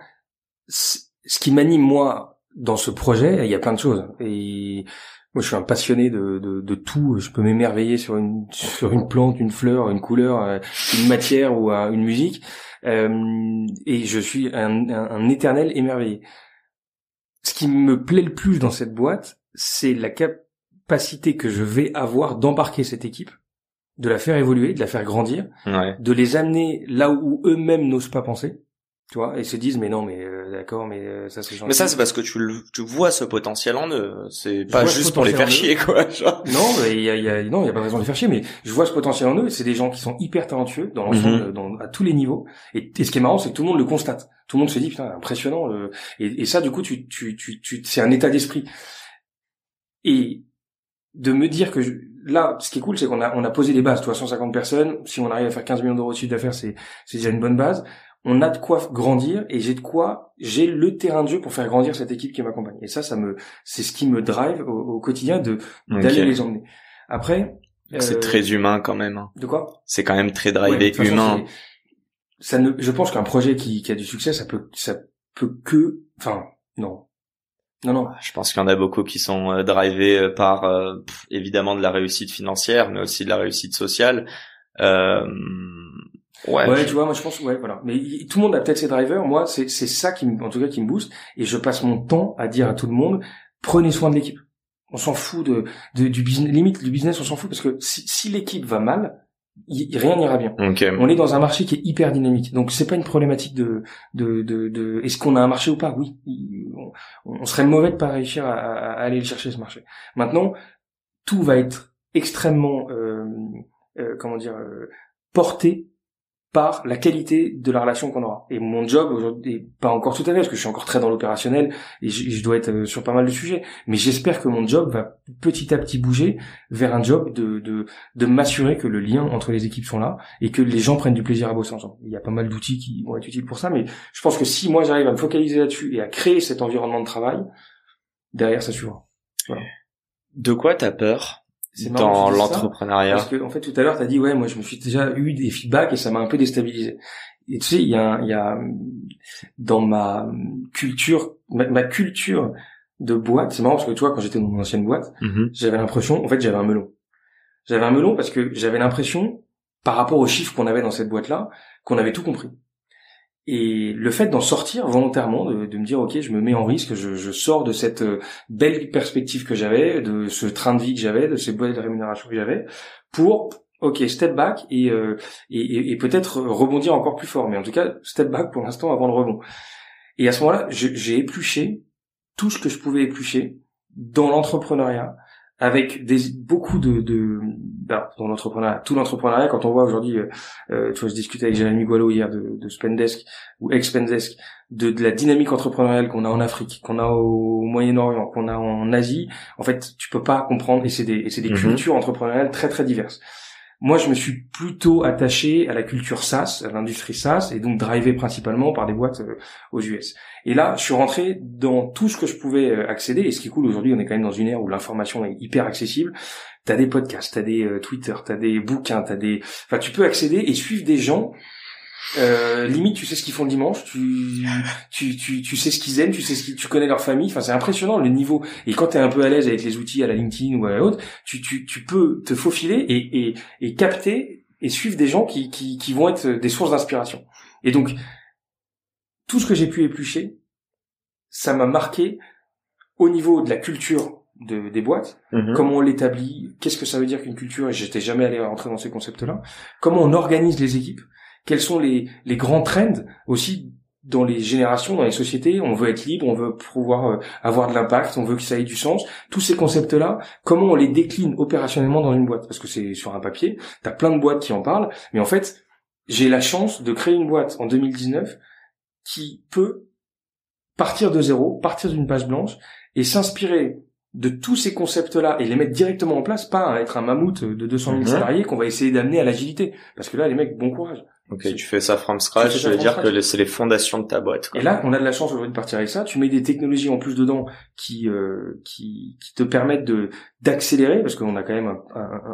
Speaker 2: ce qui m'anime moi dans ce projet, il y a plein de choses et moi, je suis un passionné de, de, de tout. Je peux m'émerveiller sur une sur une plante, une fleur, une couleur, euh, une matière ou une musique. Euh, et je suis un, un, éternel émerveillé. Ce qui me plaît le plus dans cette boîte, c'est la capacité que je vais avoir d'embarquer cette équipe, de la faire évoluer, de la faire grandir, de les amener là où eux-mêmes n'osent pas penser tu vois et se disent mais non mais euh, d'accord mais euh, ça c'est
Speaker 1: mais ça c'est parce que tu le, tu vois ce potentiel en eux. C'est pas juste pour les faire chier quoi genre.
Speaker 2: non il y a, y a non il y a pas raison de les faire chier mais je vois ce potentiel en eux c'est des gens qui sont hyper talentueux dans l'ensemble mhm. dans, à tous les niveaux. Et, ce qui est marrant c'est que tout le monde le constate. Tout le monde se dit putain impressionnant le... et, et ça du coup tu tu tu, tu c'est un état d'esprit. Et de me dire que là, ce qui est cool, c'est qu'on a, on a posé les bases. Toi, 150 personnes, si on arrive à faire 15 millions d'euros de chiffre d'affaires, c'est, c'est déjà une bonne base on a de quoi grandir et j'ai de quoi, j'ai le terrain de jeu pour faire grandir cette équipe qui m'accompagne. Et ça, ça me, c'est ce qui me drive au, quotidien de d'aller les emmener. Après,
Speaker 1: c'est euh, très humain quand même. Hein.
Speaker 2: De quoi?
Speaker 1: C'est quand même très drivé humain.
Speaker 2: Ça ne, je pense qu'un projet qui, qui a du succès, ça peut, ça peut que, enfin, non, non, non.
Speaker 1: Je pense qu'il y en a beaucoup qui sont euh, drivés euh, par évidemment de la réussite financière, mais aussi de la réussite sociale. Euh,
Speaker 2: Ouais, ouais tu vois, moi je pense, ouais, voilà. Mais tout le monde a peut-être ses drivers. Moi, c'est c'est ça qui, en tout cas, qui me booste. Et je passe mon temps à dire à tout le monde, prenez soin de l'équipe. On s'en fout de, de, du business, limite du business, on s'en fout parce que si, si l'équipe va mal, rien n'ira bien. On est dans un marché qui est hyper dynamique, donc c'est pas une problématique de de de, de... est-ce qu'on a un marché ou pas? Oui, on, serait mauvais de pas réussir à, à, aller le chercher ce marché. Maintenant, tout va être extrêmement euh, euh, comment dire euh, porté par la qualité de la relation qu'on aura. Et mon job aujourd'hui, pas encore tout à fait, parce que je suis encore très dans l'opérationnel et je, dois être euh, sur pas mal de sujets, mais j'espère que mon job va petit à petit bouger vers un job de, de, de m'assurer que le lien entre les équipes sont là et que les gens prennent du plaisir à bosser ensemble. Il y a pas mal d'outils qui vont être utiles pour ça, mais je pense que si moi j'arrive à me focaliser là-dessus et à créer cet environnement de travail, derrière ça suivra.
Speaker 1: De quoi t'as peur? Dans l'entrepreneuriat
Speaker 2: Parce que en fait tout à l'heure tu as dit ouais moi je me suis déjà eu des feedbacks et ça m'a un peu déstabilisé. Et tu sais il y a il y a dans ma culture ma, culture de boîte c'est marrant parce que tu vois quand j'étais dans mon ancienne boîte mm-hmm. j'avais l'impression en fait j'avais un melon. J'avais un melon parce que j'avais l'impression par rapport aux chiffres qu'on avait dans cette boîte là qu'on avait tout compris. Et le fait d'en sortir volontairement, de, de, me dire ok, je me mets en risque, je, je sors de cette euh, belle perspective que j'avais, de ce train de vie que j'avais, de ces belles rémunérations que j'avais, pour ok, step back et, euh, et, et, peut-être rebondir encore plus fort. Mais en tout cas, step back pour l'instant avant le rebond. Et à ce moment-là, j'ai épluché tout ce que je pouvais éplucher dans l'entrepreneuriat avec des, beaucoup de, de ben, dans l'entrepreneuriat, tout l'entrepreneuriat, quand on voit aujourd'hui, euh, euh tu vois, je discutais avec Jérémy Gualo hier de, de Spendesk ou ex-Spendesk, de, de la dynamique entrepreneuriale qu'on a en Afrique, qu'on a au Moyen-Orient, qu'on a en Asie, en fait, tu peux pas comprendre, et c'est des, et c'est des mhm. cultures entrepreneuriales très très diverses. Moi, je me suis plutôt attaché à la culture SaaS, à l'industrie SaaS, et donc drivé principalement par des boîtes euh, aux US. Et là, je suis rentré dans tout ce que je pouvais euh, accéder. Et ce qui est cool aujourd'hui, on est quand même dans une ère où l'information est hyper accessible. T'as des podcasts, t'as des euh, Twitter, t'as des bouquins, t'as des, enfin, tu peux accéder et suivre des gens euh, limite, tu sais ce qu'ils font le dimanche, tu, tu, tu, tu sais ce qu'ils aiment, tu sais ce qu'ils, tu connais leur famille. Enfin, c'est impressionnant le niveau. Et quand tu es un peu à l'aise avec les outils à la LinkedIn ou à autre, tu, tu, tu peux te faufiler et, et, et capter et suivre des gens qui, qui, qui vont être des sources d'inspiration. Et donc, tout ce que j'ai pu éplucher, ça m'a marqué au niveau de la culture de, des boîtes, mhm. comment on l'établit, qu'est-ce que ça veut dire qu'une culture, et j'étais jamais allé rentrer dans ces concepts-là, comment on organise les équipes, quels sont les, les grands trends aussi dans les générations, dans les sociétés, on veut être libre, on veut pouvoir euh, avoir de l'impact, on veut que ça ait du sens. Tous ces concepts-là, comment on les décline opérationnellement dans une boîte? Parce que c'est sur un papier, t'as plein de boîtes qui en parlent, mais en fait, j'ai la chance de créer une boîte en 2019 qui peut partir de zéro, partir d'une page blanche et s'inspirer de tous ces concepts-là et les mettre directement en place, pas être un mammouth de 200 000 mhm. salariés qu'on va essayer d'amener à l'agilité. Parce que là, les mecs, bon courage.
Speaker 1: Ok, tu fais ça from scratch, ça veut dire que c'est les fondations de ta boîte.
Speaker 2: Et là, on a de la chance aujourd'hui de partir avec ça. Tu mets des technologies en plus dedans qui euh, qui, qui te permettent de d'accélérer, parce qu'on a quand même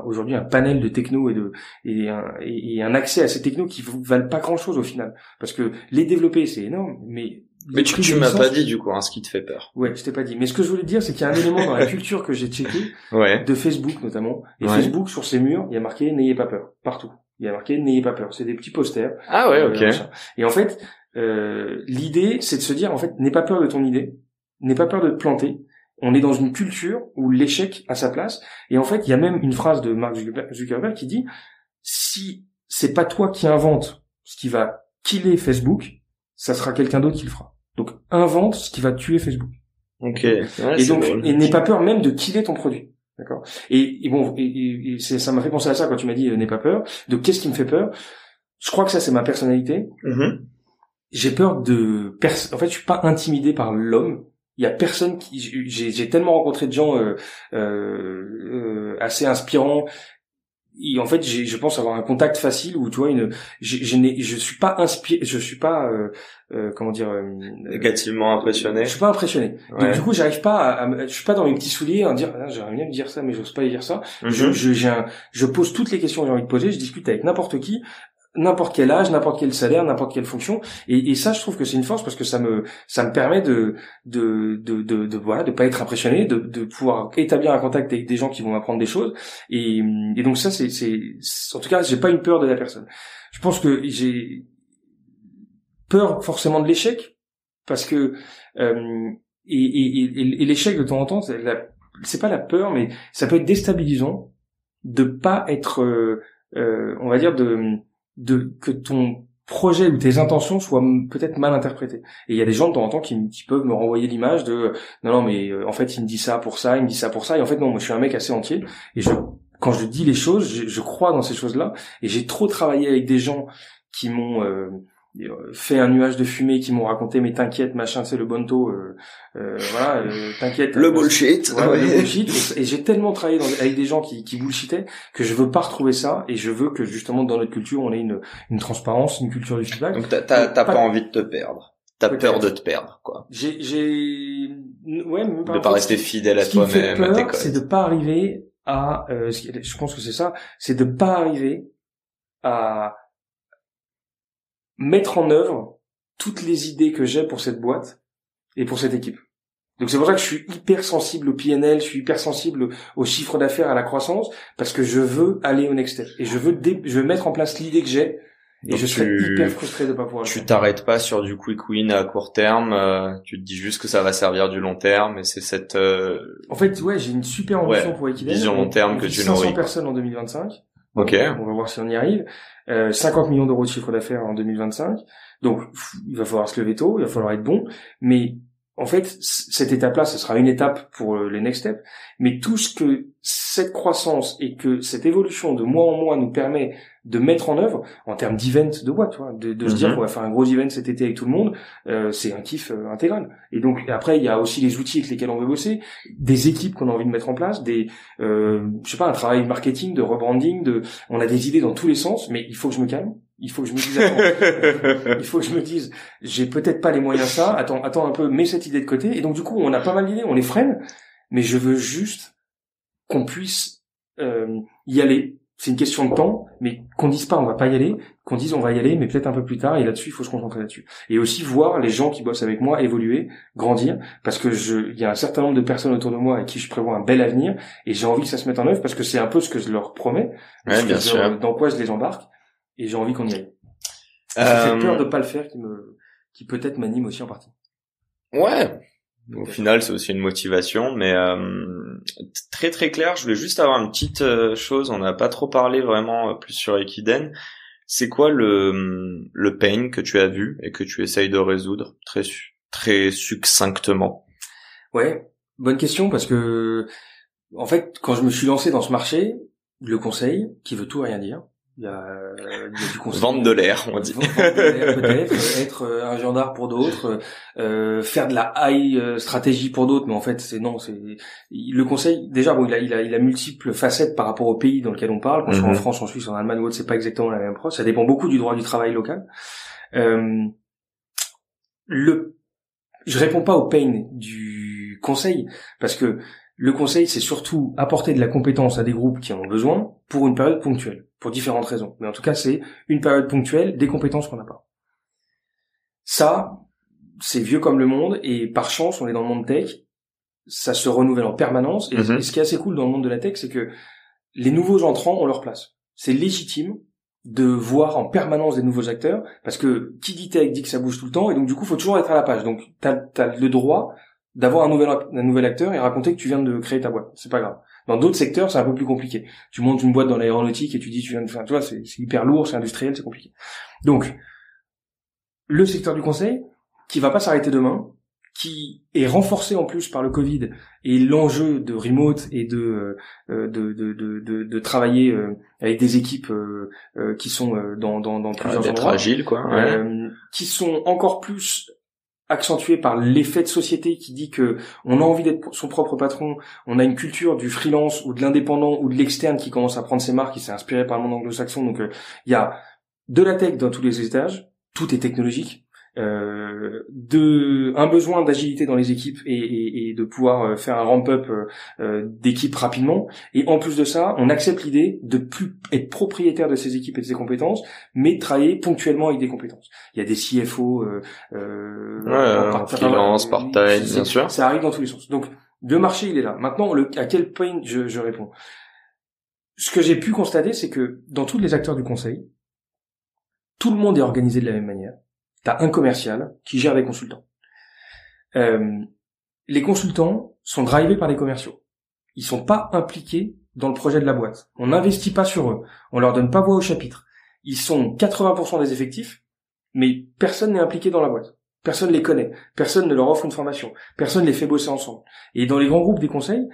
Speaker 2: aujourd'hui un panel de techno et de et un, et un accès à ces technos qui valent pas grand chose au final, parce que les développer c'est énorme, mais
Speaker 1: mais tu, tu m'as pas dit du coup hein, ce qui te fait peur.
Speaker 2: Ouais, je t'ai pas dit. Mais ce que je voulais dire, c'est qu'il y a un élément dans la culture que j'ai checké,
Speaker 1: ouais.
Speaker 2: de Facebook notamment. Et Facebook sur ses murs, il y a marqué n'ayez pas peur partout. Il y a marqué n'ayez pas peur. C'est des petits posters.
Speaker 1: Ah ouais, ok.
Speaker 2: Et en fait, euh, l'idée, c'est de se dire en fait, n'aie pas peur de ton idée, n'aie pas peur de te planter. On est dans une culture où l'échec a sa place. Et en fait, il y a même une phrase de Mark Zuckerberg qui dit si c'est pas toi qui invente ce qui va killer Facebook, ça sera quelqu'un d'autre qui le fera. Donc invente ce qui va tuer Facebook.
Speaker 1: Ok.
Speaker 2: et donc, et n'aie pas peur même de killer ton produit. D'accord. Et, bon, et, ça m'a fait penser à ça quand tu m'as dit euh, n'aie pas peur. De qu'est-ce qui me fait peur? Je crois que ça c'est ma personnalité.
Speaker 1: Mm-hmm.
Speaker 2: J'ai peur de. En fait, je suis pas intimidé par l'homme. Il y a personne qui. J'ai tellement rencontré de gens euh, euh, euh assez inspirants et en fait je pense avoir un contact facile où tu vois une je, je n'ai je suis pas inspiré je suis pas euh, euh, comment dire euh,
Speaker 1: négativement impressionné.
Speaker 2: je suis pas impressionné. Donc du coup j'arrive pas à, je suis pas dans mes petits souliers à dire ah, j'aimerais bien dire ça mais j'ose pas dire ça. Je mhm. je, je pose toutes les questions que j'ai envie de poser je discute avec n'importe qui n'importe quel âge, n'importe quel salaire, n'importe quelle fonction. Et, et, ça, je trouve que c'est une force parce que ça me ça me permet de de de de, de voilà de pas être impressionné, de de pouvoir établir un contact avec des gens qui vont m'apprendre des choses. Et, et donc ça, c'est c'est en tout cas, j'ai pas une peur de la personne. Je pense que j'ai peur forcément de l'échec parce que euh, et, et, et l'échec de temps en temps, c'est pas la peur, mais ça peut être déstabilisant de pas être, euh, euh on va dire, de de que ton projet ou tes intentions soient peut-être mal interprétées. Et il y a des gens de temps en temps qui, qui peuvent me renvoyer l'image de non non mais euh, en fait il me dit ça pour ça, il me dit ça pour ça et en fait non moi je suis un mec assez entier. Et je quand je dis les choses, je, je crois dans ces choses-là. Et j'ai trop travaillé avec des gens qui m'ont euh, fait un nuage de fumée qui m'ont raconté mais t'inquiète machin c'est le bonto euh, euh, voilà euh, t'inquiète.
Speaker 1: Le bullshit.
Speaker 2: Le bullshit. Et, j'ai tellement travaillé dans, avec des gens qui, qui bullshitaient que je veux pas retrouver ça et je veux que justement dans notre culture on ait une, une transparence une culture du feedback.
Speaker 1: Donc t'as t'as pas, pas envie de te perdre. T'as peur de te perdre quoi.
Speaker 2: J'ai j'ai ouais
Speaker 1: même pas de pas rester fidèle à toi-même
Speaker 2: c'est de pas arriver à euh, je pense que c'est ça c'est de pas arriver à mettre en œuvre toutes les idées que j'ai pour cette boîte et pour cette équipe. Donc c'est pour ça que je suis hyper sensible au PNL, je suis hyper sensible au chiffre d'affaires, à la croissance, parce que je veux aller au next step et je veux je veux mettre en place l'idée que j'ai. Et je serais hyper frustré de pas pouvoir.
Speaker 1: Tu t'arrêtes pas sur du quick win à court terme. Euh, tu te dis juste que ça va servir du long terme. Et c'est cette. Euh,
Speaker 2: en fait, ouais, j'ai une super ambition pour Equidel.
Speaker 1: Vision long terme que tu nourris. 500
Speaker 2: personnes en 2025
Speaker 1: Ok.
Speaker 2: On va voir si on y arrive. Euh, 50 millions d'euros de chiffre d'affaires en 2025. Donc, il va falloir se lever tôt, il va falloir être bon. Mais en fait, cette étape-là, ce sera une étape pour euh, les next steps. Mais tout ce que cette croissance et que cette évolution de mois en mois nous permet de mettre en œuvre en termes d'event de boîte, tu vois, de, de se dire mhm. qu'on va faire un gros event cet été avec tout le monde, euh, c'est un kiff euh, intégral. Et donc après, il y a aussi les outils avec lesquels on veut bosser, des équipes qu'on a envie de mettre en place, des, euh, je sais pas, un travail marketing, de rebranding, de, on a des idées dans tous les sens, mais il faut que je me calme. Il faut que je me dise, attends, il faut que je me dise, j'ai peut-être pas les moyens ça. Attends, attends un peu, mets cette idée de côté. Et donc du coup, on a pas mal d'idées, on les freine, mais je veux juste qu'on puisse euh, y aller. C'est une question de temps, mais qu'on dise pas on va pas y aller, qu'on dise on va y aller, mais peut-être un peu plus tard. Et là-dessus, il faut se concentrer là-dessus. Et aussi voir les gens qui bossent avec moi évoluer, grandir, parce que je, il y a un certain nombre de personnes autour de moi avec qui je prévois un bel avenir, et j'ai envie que ça se mette en œuvre parce que c'est un peu ce que je leur promets,
Speaker 1: ouais, bien sûr.
Speaker 2: dans quoi je les embarque, et j'ai envie qu'on y aille. Ça fait peur de pas le faire qui me, qui peut-être m'anime aussi en partie.
Speaker 1: Ouais, au final, c'est aussi une motivation, mais euh, très très clair. Je voulais juste avoir une petite euh, chose. On n'a pas trop parlé vraiment euh, plus sur Equiden. C'est quoi le le pain que tu as vu et que tu essayes de résoudre très très succinctement?
Speaker 2: Ouais, bonne question parce que en fait, quand je me suis lancé dans ce marché, le conseil, qui veut tout rien dire, il y, a, il y a du conseil.
Speaker 1: Vendre de l'air, on dit.
Speaker 2: Peut-être, être euh, un gendarme pour d'autres, euh, faire de la high euh, stratégie pour d'autres, mais en fait c'est non, c'est le conseil. Déjà bon, il a, il a, il a multiples facettes par rapport au pays dans lequel on parle. Quand soit en mhm. France, en Suisse, en Allemagne ou autre, c'est pas exactement la même approche. Ça dépend beaucoup du droit du travail local. Euh, le, je réponds pas au pain du conseil parce que le conseil, c'est surtout apporter de la compétence à des groupes qui en ont besoin pour une période ponctuelle, pour différentes raisons. Mais en tout cas, c'est une période ponctuelle des compétences qu'on n'a pas. Ça, c'est vieux comme le monde, et par chance, on est dans le monde tech, ça se renouvelle en permanence, et, mhm. ce qui est assez cool dans le monde de la tech, c'est que les nouveaux entrants ont leur place. C'est légitime de voir en permanence des nouveaux acteurs, parce que qui dit tech dit que ça bouge tout le temps, et donc du coup, il faut toujours être à la page. Donc, tu as le droit d'avoir un nouvel, un nouvel acteur et raconter que tu viens de créer ta boîte. C'est pas grave. Dans d'autres secteurs, c'est un peu plus compliqué. Tu montes une boîte dans l'aéronautique et tu dis tu viens de faire, tu vois, c'est hyper lourd, c'est industriel, c'est compliqué. Donc, le secteur du conseil, qui va pas s'arrêter demain, qui est renforcé en plus par le Covid et l'enjeu de remote et de euh, de, de, de, de, travailler euh, avec des équipes euh, qui sont dans, dans, dans plusieurs endroits,
Speaker 1: agiles, quoi,
Speaker 2: qui sont encore plus accentué par l'effet de société qui dit que on a envie d'être son propre patron, on a une culture du freelance ou de l'indépendant ou de l'externe qui commence à prendre ses marques, qui s'est inspiré par le monde anglo-saxon. Donc euh, il y a de la tech dans tous les étages, tout est technologique, euh, de un besoin d'agilité dans les équipes et, et, et, de pouvoir euh, faire un ramp-up euh, euh, d'équipe rapidement. Et en plus de ça, on accepte l'idée de plus être propriétaire de ses équipes et de ses compétences, mais travailler ponctuellement avec des compétences. Il y a des CFO, euh,
Speaker 1: ouais, freelance, part-time, bien sûr.
Speaker 2: Ça arrive dans tous les sens. Donc le marché, il est là. Maintenant, le, à quel point je, je réponds? Ce que j'ai pu constater, c'est que dans tous les acteurs du conseil, tout le monde est organisé de la même manière T'as un commercial qui gère des consultants. Euh, les consultants sont drivés par les commerciaux. Ils sont pas impliqués dans le projet de la boîte. On n'investit pas sur eux. On leur donne pas voix au chapitre. Ils sont 80% des effectifs, mais personne n'est impliqué dans la boîte. Personne les connaît. Personne ne leur offre une formation. Personne les fait bosser ensemble. Et dans les grands groupes des conseils,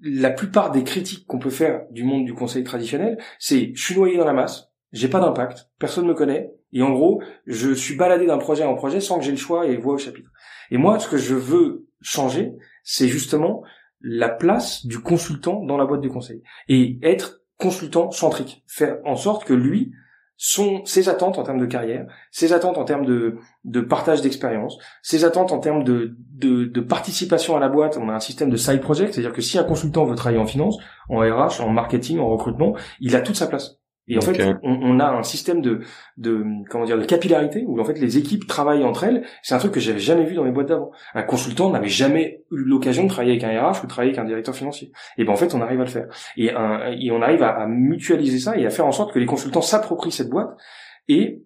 Speaker 2: la plupart des critiques qu'on peut faire du monde du conseil traditionnel, c'est je suis noyé dans la masse, j'ai pas d'impact, personne me connaît, et en gros, je suis baladé d'un projet en projet sans que j'ai le choix et voix au chapitre. Et moi, ce que je veux changer, c'est justement la place du consultant dans la boîte de conseil. Et être consultant centrique. Faire en sorte que lui, son, ses attentes en termes de carrière, ses attentes en termes de, de partage d'expérience, ses attentes en termes de, de, de, participation à la boîte. On a un système de side project, c'est-à-dire que si un consultant veut travailler en finance, en RH, en marketing, en recrutement, il a toute sa place. Et en fait, on, on, a un système de, de comment dire de capillarité où en fait les équipes travaillent entre elles. C'est un truc que j'avais jamais vu dans mes boîtes d'avant. Un consultant n'avait jamais eu l'occasion de travailler avec un RH ou de travailler avec un directeur financier. Et ben en fait, on arrive à le faire. Et, un, et on arrive à, à, mutualiser ça et à faire en sorte que les consultants s'approprient cette boîte. Et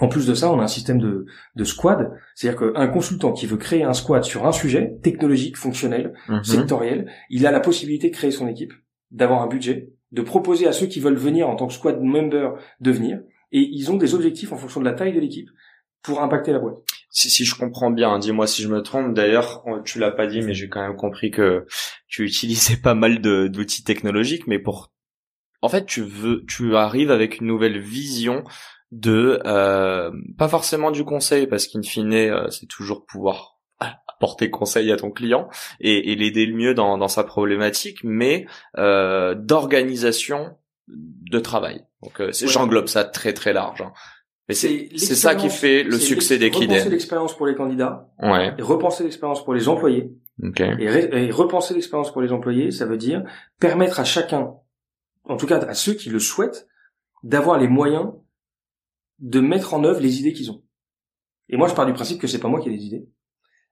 Speaker 2: en plus de ça, on a un système de, de squad, c'est-à-dire qu'un consultant qui veut créer un squad sur un sujet technologique, fonctionnel, mhm. sectoriel, il a la possibilité de créer son équipe, d'avoir un budget de proposer à ceux qui veulent venir en tant que squad member de venir, et ils ont des objectifs en fonction de la taille de l'équipe pour impacter la boîte.
Speaker 1: Si, je comprends bien, dis-moi si je me trompe. D'ailleurs, tu l'as pas dit, mais j'ai quand même compris que tu utilisais pas mal d'outils technologiques, mais pour, en fait, tu veux, tu arrives avec une nouvelle vision de, euh, pas forcément du conseil, parce qu'in fine, euh, c'est toujours pouvoir apporter conseil à ton client et, et l'aider le mieux dans, dans sa problématique, mais euh, d'organisation de travail. Donc, euh, j'englobe ça très très large. Hein. Mais c'est ça qui fait le succès d'Equiden.
Speaker 2: Repenser l'expérience pour les candidats.
Speaker 1: Ouais.
Speaker 2: Et repenser l'expérience pour les employés.
Speaker 1: Okay.
Speaker 2: Et, repenser l'expérience pour les employés, ça veut dire permettre à chacun, en tout cas à ceux qui le souhaitent, d'avoir les moyens de mettre en œuvre les idées qu'ils ont. Et moi, je pars du principe que c'est pas moi qui ai les idées.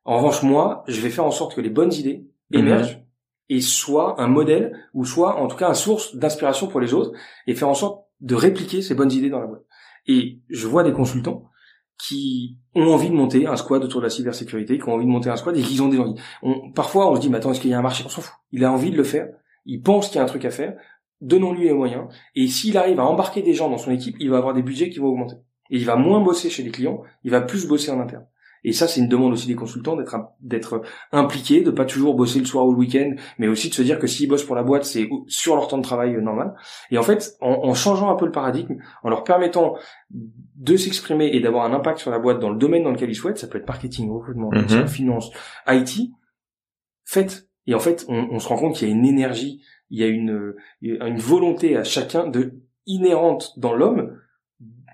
Speaker 2: En revanche, moi, je vais faire en sorte que les bonnes idées mhm. émergent et soient un modèle ou soit en tout cas une source d'inspiration pour les autres et faire en sorte de répliquer ces bonnes idées dans la boîte. Et je vois des consultants qui ont envie de monter un squad autour de la cybersécurité, qui ont envie de monter un squad et qui ont des envies. On, parfois, on se dit, mais attends, est-ce qu'il y a un marché? On s'en fout. Il a envie de le faire. Il pense qu'il y a un truc à faire. Donnons-lui les moyens. Et s'il arrive à embarquer des gens dans son équipe, il va avoir des budgets qui vont augmenter. Et il va moins bosser chez les clients, il va plus bosser en interne. Et ça, c'est une demande aussi des consultants d'être d'être impliqués, de pas toujours bosser le soir ou le week-end, mais aussi de se dire que s'ils bossent pour la boîte, c'est sur leur temps de travail euh, normal. Et en fait, en, changeant un peu le paradigme, en leur permettant de s'exprimer et d'avoir un impact sur la boîte dans le domaine dans lequel ils souhaitent, ça peut être marketing, recrutement, mm finance, IT, faites. Et en fait, on, on se rend compte qu'il y a une énergie, il y a une, une volonté à chacun de inhérente dans l'homme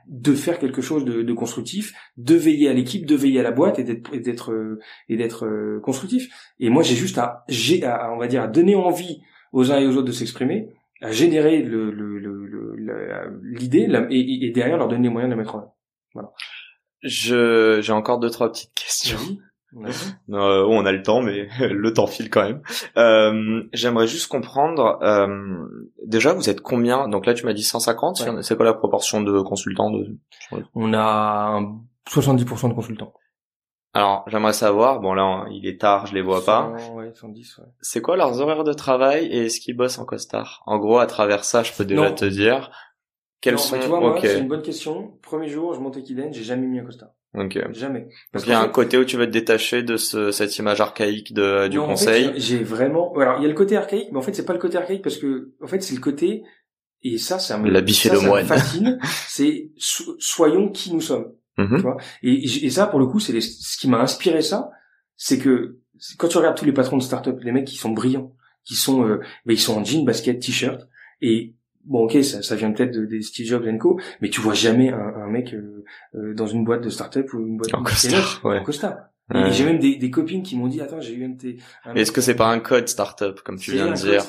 Speaker 2: de faire quelque chose de, de constructif, de veiller à l'équipe, de veiller à la boîte et d'être et d'être euh, et d'être euh, constructif. Et moi, j'ai juste à, j'ai à, on va dire, à donner envie aux uns et aux autres de s'exprimer, à générer le, l'idée le, et, et, derrière leur donner les moyens de la mettre en œuvre. Voilà.
Speaker 1: Je j'ai encore deux trois petites questions. Euh, on a le temps, mais le temps file quand même. Euh, J'aimerais juste comprendre. Euh, déjà, vous êtes combien? Donc là, tu m'as dit 150. C'est quoi la proportion de consultants de...
Speaker 2: On a 70% de consultants.
Speaker 1: Alors, j'aimerais savoir. Bon là, il est tard, je les vois pas.
Speaker 2: Ouais, 110, ouais.
Speaker 1: C'est quoi leurs horaires de travail et est-ce qu'ils bossent en costard? En gros, à travers ça, je peux déjà te dire. Quels sont...
Speaker 2: tu vois, c'est une bonne question. Premier jour, je montais Kiden, j'ai jamais mis un costard.
Speaker 1: Okay.
Speaker 2: Jamais.
Speaker 1: Parce qu'il y a un côté où tu veux te détacher de ce, cette image archaïque de, du conseil.
Speaker 2: En fait, j'ai vraiment. Alors il y a le côté archaïque, mais en fait c'est pas le côté archaïque parce que en fait c'est le côté et ça ça me,
Speaker 1: La ça, de ça me
Speaker 2: fascine. c'est soyons qui nous sommes. Mm-hmm. Tu vois et, et, ça pour le coup c'est ce qui m'a inspiré ça, c'est que quand tu regardes tous les patrons de start-up, les mecs qui sont brillants, qui sont euh, ils sont en jean, basket, t-shirt et bon ok ça, ça vient peut-être des Steve Jobs Co mais tu vois jamais un, un mec euh, euh, dans une boîte de start-up ou une boîte
Speaker 1: en costard ouais. en
Speaker 2: costard. Et j'ai même des, des copines qui m'ont dit attends j'ai eu un tes
Speaker 1: est-ce que c'est pas un code startup comme tu viens de dire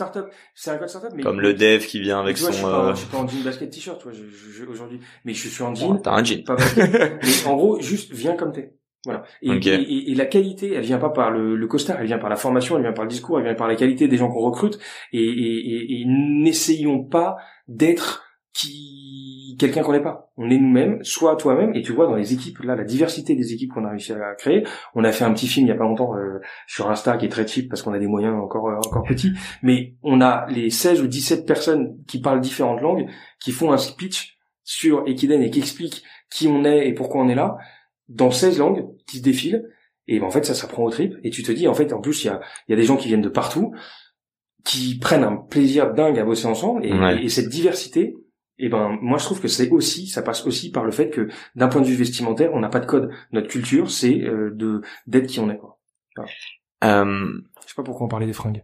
Speaker 2: c'est un code startup mais
Speaker 1: comme le dev qui vient avec
Speaker 2: son
Speaker 1: je suis,
Speaker 2: pas, euh, je suis pas en jean basket t-shirt tu vois aujourd'hui. Mais je suis en jean.
Speaker 1: t'as un jean.
Speaker 2: Pas mais en gros juste viens comme t'es voilà. Et, et, et, la qualité, elle vient pas par le, le, costard, elle vient par la formation, elle vient par le discours, elle vient par la qualité des gens qu'on recrute. Et, et n'essayons pas d'être qui quelqu'un qu'on n'est pas. On est nous-mêmes, soit toi-même. Et tu vois dans les équipes là, la diversité des équipes qu'on a réussi à créer. On a fait un petit film il y a pas longtemps euh, sur Insta qui est très cheap parce qu'on a des moyens encore euh, encore petits. Mais on a les 16 ou 17 personnes qui parlent différentes langues, qui font un speech sur Equiden et qui expliquent qui on est et pourquoi on est là dans 16 langues qui se défilent. Et ben, en fait, ça s'apprend au trip. Et tu te dis, en fait, en plus, il y a, y a des gens qui viennent de partout, qui prennent un plaisir dingue à bosser ensemble. Et, cette diversité, et ben, moi, je trouve que c'est aussi, ça passe aussi par le fait que, d'un point de vue vestimentaire, on n'a pas de code. Notre culture, c'est euh, de d'être qui on est. Quoi.
Speaker 1: Euh...
Speaker 2: Je sais pas pourquoi on parlait des fringues.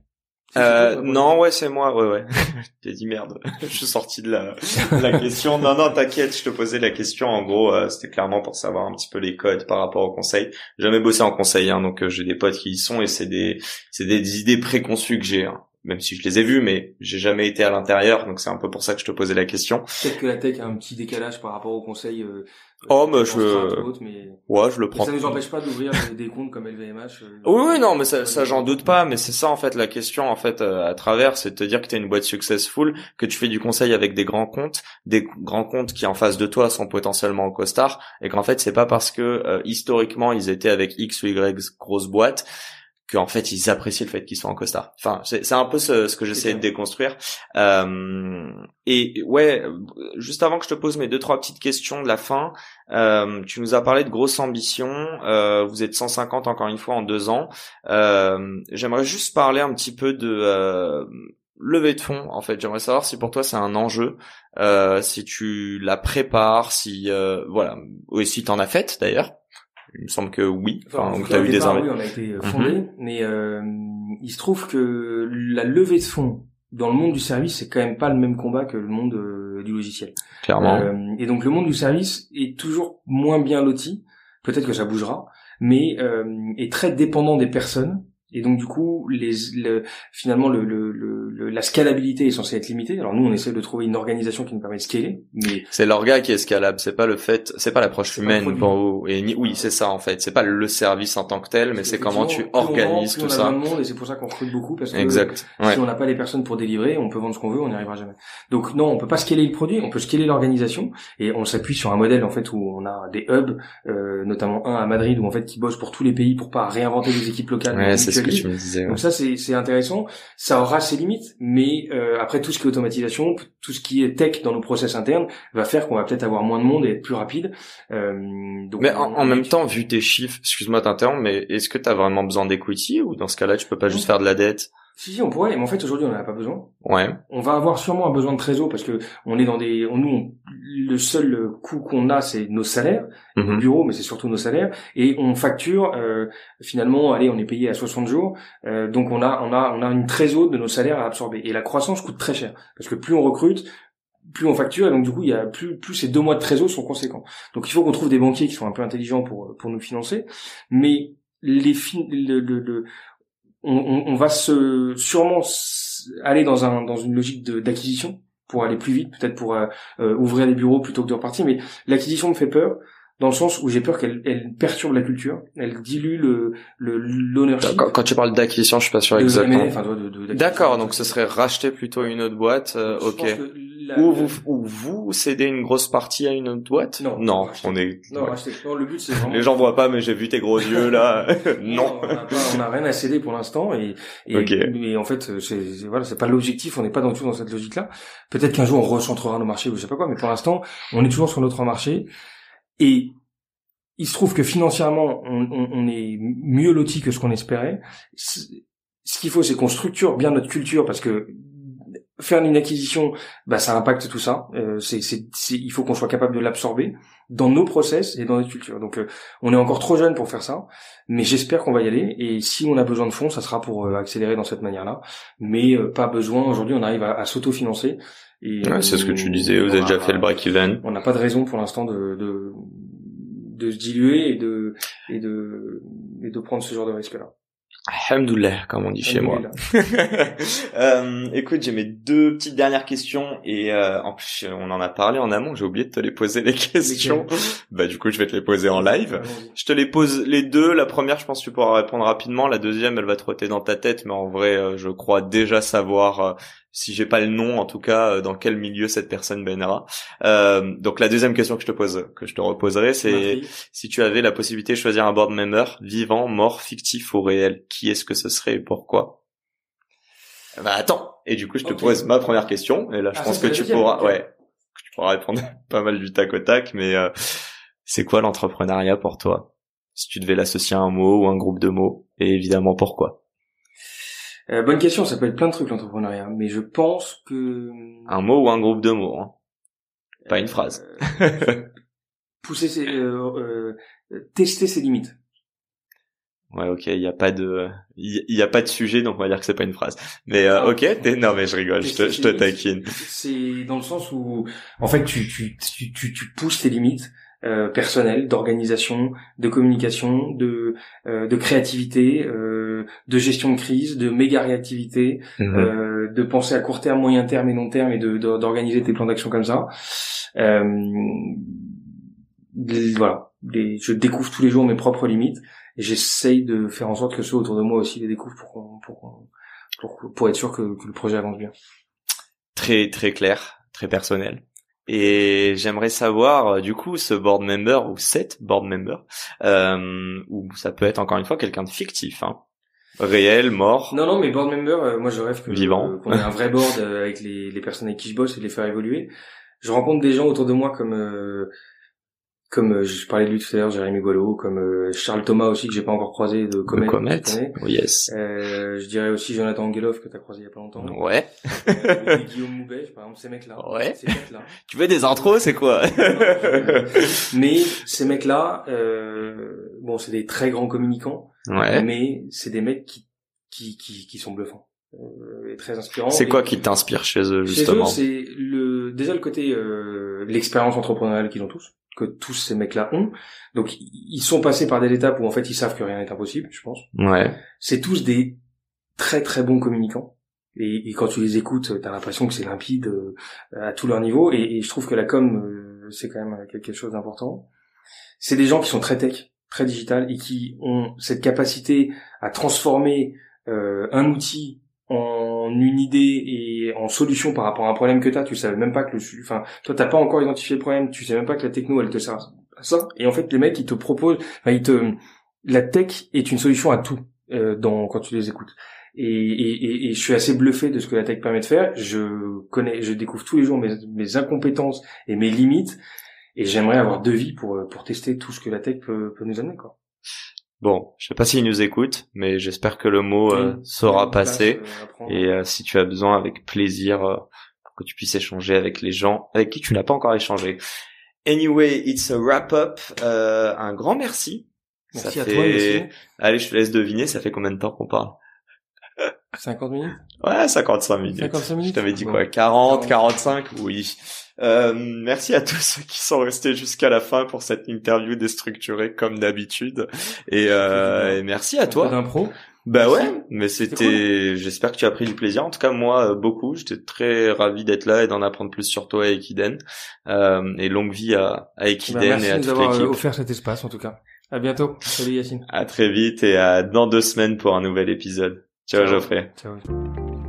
Speaker 1: Euh, non, ouais, c'est moi, ouais, ouais. J'ai dit merde, je suis sorti de la, la question. Non, non, t'inquiète, je te posais la question. En gros, euh, c'était clairement pour savoir un petit peu les codes par rapport au conseil. Jamais bossé en conseil, hein, donc euh, j'ai des potes qui y sont et c'est des, c'est des idées préconçues que j'ai. Hein. Même si je les ai vues, mais j'ai jamais été à l'intérieur, donc c'est un peu pour ça que je te posais la question.
Speaker 2: Peut-être que la tech a un petit décalage par rapport au conseil. Euh,
Speaker 1: Oh, mais je,
Speaker 2: mais...
Speaker 1: ouais, je le prends.
Speaker 2: ça nous empêche pas d'ouvrir des comptes comme LVMH.
Speaker 1: Euh, oui, oui, non, mais ça, ça j'en doute pas, mais c'est ça, en fait, la question, en fait, euh, à travers, c'est de te dire que t'es une boîte successful, que tu fais du conseil avec des grands comptes, des grands comptes qui, en face de toi, sont potentiellement au costard, et qu'en fait, c'est pas parce que, euh, historiquement, ils étaient avec X ou Y grosses boîtes, qu'en fait ils apprécient le fait qu'ils soient en costard. Enfin, c'est un peu ce, ce que j'essaie de déconstruire. Euh, et ouais, juste avant que je te pose mes deux trois petites questions de la fin, euh, tu nous as parlé de grosses ambitions. Euh, vous êtes 150 encore une fois en deux ans. Euh, J'aimerais juste parler un petit peu de euh, levée de fonds. En fait, j'aimerais savoir si pour toi c'est un enjeu, euh, si tu la prépares, si voilà, ou si t'en as fait d'ailleurs. Il me semble que oui.
Speaker 2: Enfin, donc as eu des oui, on a été euh, fondé, mhm. mais euh, il se trouve que la levée de fonds dans le monde du service, c'est quand même pas le même combat que le monde euh, du logiciel.
Speaker 1: Clairement.
Speaker 2: et donc le monde du service est toujours moins bien loti. Peut-être que ça bougera, mais est très dépendant des personnes et donc du coup, les, le, finalement, le, le, la scalabilité est censée être limitée. Alors nous, on essaie de trouver une organisation qui nous permet de scaler, mais
Speaker 1: c'est l'orga qui est scalable. C'est pas le fait, c'est pas l'approche humaine pour vous. Et ni, oui, c'est ça en fait. C'est pas le service en tant que tel, mais c'est comment tu organises tout ça.
Speaker 2: monde, et c'est pour ça qu'on recrute beaucoup parce que exact. si on n'a pas les personnes pour délivrer, on peut vendre ce qu'on veut, on n'y arrivera jamais. Donc non, on peut pas scaler le produit, on peut scaler l'organisation et on s'appuie sur un modèle en fait où on a des hubs, euh, notamment un à Madrid où en fait qui bosse pour tous les pays pour pas réinventer des équipes locales.
Speaker 1: Ouais, donc
Speaker 2: ça c'est intéressant. Ça aura ses limites, mais euh, après tout ce qui est automatisation, tout ce qui est tech dans nos process internes va faire qu'on va peut-être avoir moins de monde et être plus rapide.
Speaker 1: Euh, donc mais en, même temps, vu tes chiffres, excuse-moi t'interrompre, mais est-ce que tu as vraiment besoin d'equity ou dans ce cas-là tu peux pas juste faire de la dette?
Speaker 2: Si, si, on pourrait, mais en fait aujourd'hui on n'en a pas besoin.
Speaker 1: Ouais.
Speaker 2: On va avoir sûrement un besoin de trésor parce que on est dans des, on, nous, le seul coût qu'on a c'est nos salaires, mm -hmm. bureau, mais c'est surtout nos salaires, et on facture euh, finalement, allez, on est payé à 60 jours, euh, donc on a, on a, on a une trésor de nos salaires à absorber. Et la croissance coûte très cher parce que plus on recrute, plus on facture et donc du coup il y a plus plus ces deux mois de trésor sont conséquents. Donc il faut qu'on trouve des banquiers qui sont un peu intelligents pour pour nous financer, mais les fin, le, le, on, on, va se sûrement aller dans un dans une logique d'acquisition pour aller plus vite, peut-être pour euh, euh, ouvrir des bureaux plutôt que de repartir. Mais l'acquisition me fait peur dans le sens où j'ai peur qu'elle elle perturbe la culture, elle dilue le l'ownership.
Speaker 1: Quand, quand, tu parles d'acquisition, je suis pas sûr exactement. D'accord, donc ce serait racheter plutôt une autre boîte. Euh, ok ou vous ou vous cédez une grosse partie à une autre boîte?
Speaker 2: Non,
Speaker 1: non, on est.
Speaker 2: Non, non, le but c'est vraiment.
Speaker 1: Les gens voient pas, mais j'ai vu tes gros yeux là. non.
Speaker 2: on n'a rien à céder pour l'instant et, et mais en fait c'est voilà c'est pas l'objectif. On n'est pas dans tout dans cette logique là. Peut-être qu'un jour on recentrera nos marchés ou je sais pas quoi, mais pour l'instant on est toujours sur notre marché et il se trouve que financièrement on, on, on est mieux loti que ce qu'on espérait. Ce qu'il faut c'est qu'on structure bien notre culture parce que faire une acquisition, bah ça impacte tout ça. Euh, c'est, c'est, il faut qu'on soit capable de l'absorber dans nos process et dans notre culture. Donc, euh, on est encore trop jeune pour faire ça, mais j'espère qu'on va y aller. Et si on a besoin de fonds, ça sera pour euh, accélérer dans cette manière-là. Mais euh, pas besoin. Aujourd'hui, on arrive à, à s'autofinancer.
Speaker 1: Et c'est ce que tu disais. Vous avez déjà fait le break-even.
Speaker 2: On n'a pas de raison pour l'instant de, de de se diluer et de et de et de prendre ce genre de risque-là.
Speaker 1: Alhamdoulilah, comme on dit chez moi. euh, écoute, j'ai mes deux petites dernières questions et euh, en plus on en a parlé en amont, j'ai oublié de te les poser les questions. bah du coup je vais te les poser en live. Je te les pose les deux. La première, je pense que tu pourras répondre rapidement. La deuxième, elle va trotter dans ta tête, mais en vrai, euh, je crois déjà savoir euh, si j'ai pas le nom, en tout cas, euh, dans quel milieu cette personne baignera. Euh, donc la deuxième question que je te pose, que je te reposerai, c'est si tu avais la possibilité de choisir un board member, vivant, mort, fictif ou réel, qui est-ce que ce serait et pourquoi? Bah attends, et du coup je te pose ma première question, et là je ah, pense que tu pourras, ouais, tu pourras répondre pas mal du tac au tac, mais euh, c'est quoi l'entrepreneuriat pour toi? Si tu devais l'associer à un mot ou un groupe de mots, et évidemment pourquoi?
Speaker 2: Euh, bonne question, ça peut être plein de trucs l'entrepreneuriat, mais je pense que
Speaker 1: un mot ou un groupe de mots, hein. pas une phrase.
Speaker 2: Euh, pousser ses, euh, tester ses limites.
Speaker 1: Ouais, ok, il y a pas de, il y, a pas de sujet, donc on va dire que c'est pas une phrase. Mais ah, ok, non mais je rigole, je te, je te taquine.
Speaker 2: C'est dans le sens où, en fait, tu, tu, tu, tu, tu pousses tes limites euh, personnel, d'organisation, de communication, de euh, de créativité, euh, de gestion de crise, de méga réactivité, mhm. euh, de penser à court terme, moyen terme et long terme et de d'organiser tes plans d'action comme ça. voilà, je découvre tous les jours mes propres limites et j'essaye de faire en sorte que ceux autour de moi aussi les découvrent pour pour pour, pour être sûr que, que le projet avance bien.
Speaker 1: Très très clair, très personnel. Et j'aimerais savoir, euh, du coup, ce board member ou cette board member, euh, ou ça peut être encore une fois quelqu'un de fictif, hein, Réel, mort.
Speaker 2: Non, non, mais board member, euh, moi je rêve que
Speaker 1: Vivant.
Speaker 2: euh, qu'on ait un vrai board euh, avec les, les personnes avec qui je bosse et de les faire évoluer. Je rencontre des gens autour de moi comme euh, comme euh, je parlais de lui tout à l'heure, Jérémy Golo, comme euh, Charles Thomas aussi que j'ai pas encore croisé de Comet.
Speaker 1: Le Comet. Oh, yes.
Speaker 2: Euh, je dirais aussi Jonathan Angelov que t'as croisé il y a pas longtemps.
Speaker 1: Ouais.
Speaker 2: Euh, Guillaume Moubet, par exemple, ces mecs-là.
Speaker 1: Ouais.
Speaker 2: Ces mecs-là.
Speaker 1: Tu veux des intros, c'est quoi?
Speaker 2: Mais ces mecs-là, euh, bon, c'est des très grands communicants,
Speaker 1: Ouais.
Speaker 2: mais c'est des mecs qui qui qui, qui sont bluffants euh, et très inspirants.
Speaker 1: C'est
Speaker 2: Et
Speaker 1: quoi qui t'inspire chez eux,
Speaker 2: chez
Speaker 1: justement?
Speaker 2: eux, c'est le déjà le côté euh, l'expérience entrepreneuriale qu'ils ont tous, que tous ces mecs-là ont. Donc ils sont passés par des étapes où en fait ils savent que rien n'est impossible, je pense.
Speaker 1: Ouais.
Speaker 2: C'est tous des très très bons communicants. Et, et quand tu les écoutes, t'as l'impression que c'est limpide euh, à tous leurs niveaux. Et, et je trouve que la com, euh, c'est quand même quelque chose d'important. C'est des gens qui sont très tech, très digital, et qui ont cette capacité à transformer euh, un outil en une idée et en solution par rapport à un problème que t'as. Tu savais même pas que le, enfin, toi t'as pas encore identifié le problème. Tu sais même pas que la techno elle te sert à ça. Et en fait, les mecs ils te proposent, enfin, ils te, la tech est une solution à tout euh, dans quand tu les écoutes. Et, et, et, et je suis assez bluffé de ce que la tech permet de faire. Je connais, je découvre tous les jours mes, mes incompétences et mes limites. Et j'aimerais avoir deux vies pour pour tester tout ce que la tech peut, peut nous amener quoi.
Speaker 1: Bon, je sais pas s'ils nous écoutent, mais j'espère que le mot euh,
Speaker 2: place,
Speaker 1: passé.
Speaker 2: euh.
Speaker 1: Et euh, si tu as besoin, avec plaisir, euh, que tu puisses échanger avec les gens avec qui tu n'as pas encore échangé. Anyway, it's a wrap-up. Euh, un grand merci.
Speaker 2: Merci
Speaker 1: Ça
Speaker 2: à
Speaker 1: fait-
Speaker 2: toi, Yacine.
Speaker 1: Allez, je te laisse deviner, ça fait combien de temps qu'on parle?
Speaker 2: 50 minutes?
Speaker 1: Ouais, 55 minutes.
Speaker 2: 55 minutes?
Speaker 1: Je t'avais dit
Speaker 2: Bon.
Speaker 1: quoi? 40,
Speaker 2: 40.
Speaker 1: 45 Oui. Euh, merci à tous ceux qui sont restés jusqu'à la fin pour cette interview déstructurée comme d'habitude. Et, euh, et merci à toi.
Speaker 2: d'impro.
Speaker 1: Bah
Speaker 2: Merci.
Speaker 1: ouais, mais
Speaker 2: C'était.
Speaker 1: J'espère que tu as pris du plaisir. En tout cas, moi, euh, beaucoup. J'étais très ravi d'être là et d'en apprendre plus sur toi et Ekiden. Euh, et longue vie à, à
Speaker 2: ben, merci
Speaker 1: et à toute
Speaker 2: avoir euh,
Speaker 1: l'équipe.
Speaker 2: offert cet espace en tout cas. À bientôt. Salut Yacine.
Speaker 1: À très vite et à dans deux semaines pour un nouvel épisode. Ciao,
Speaker 2: Ciao.
Speaker 1: Geoffrey.
Speaker 2: Ciao.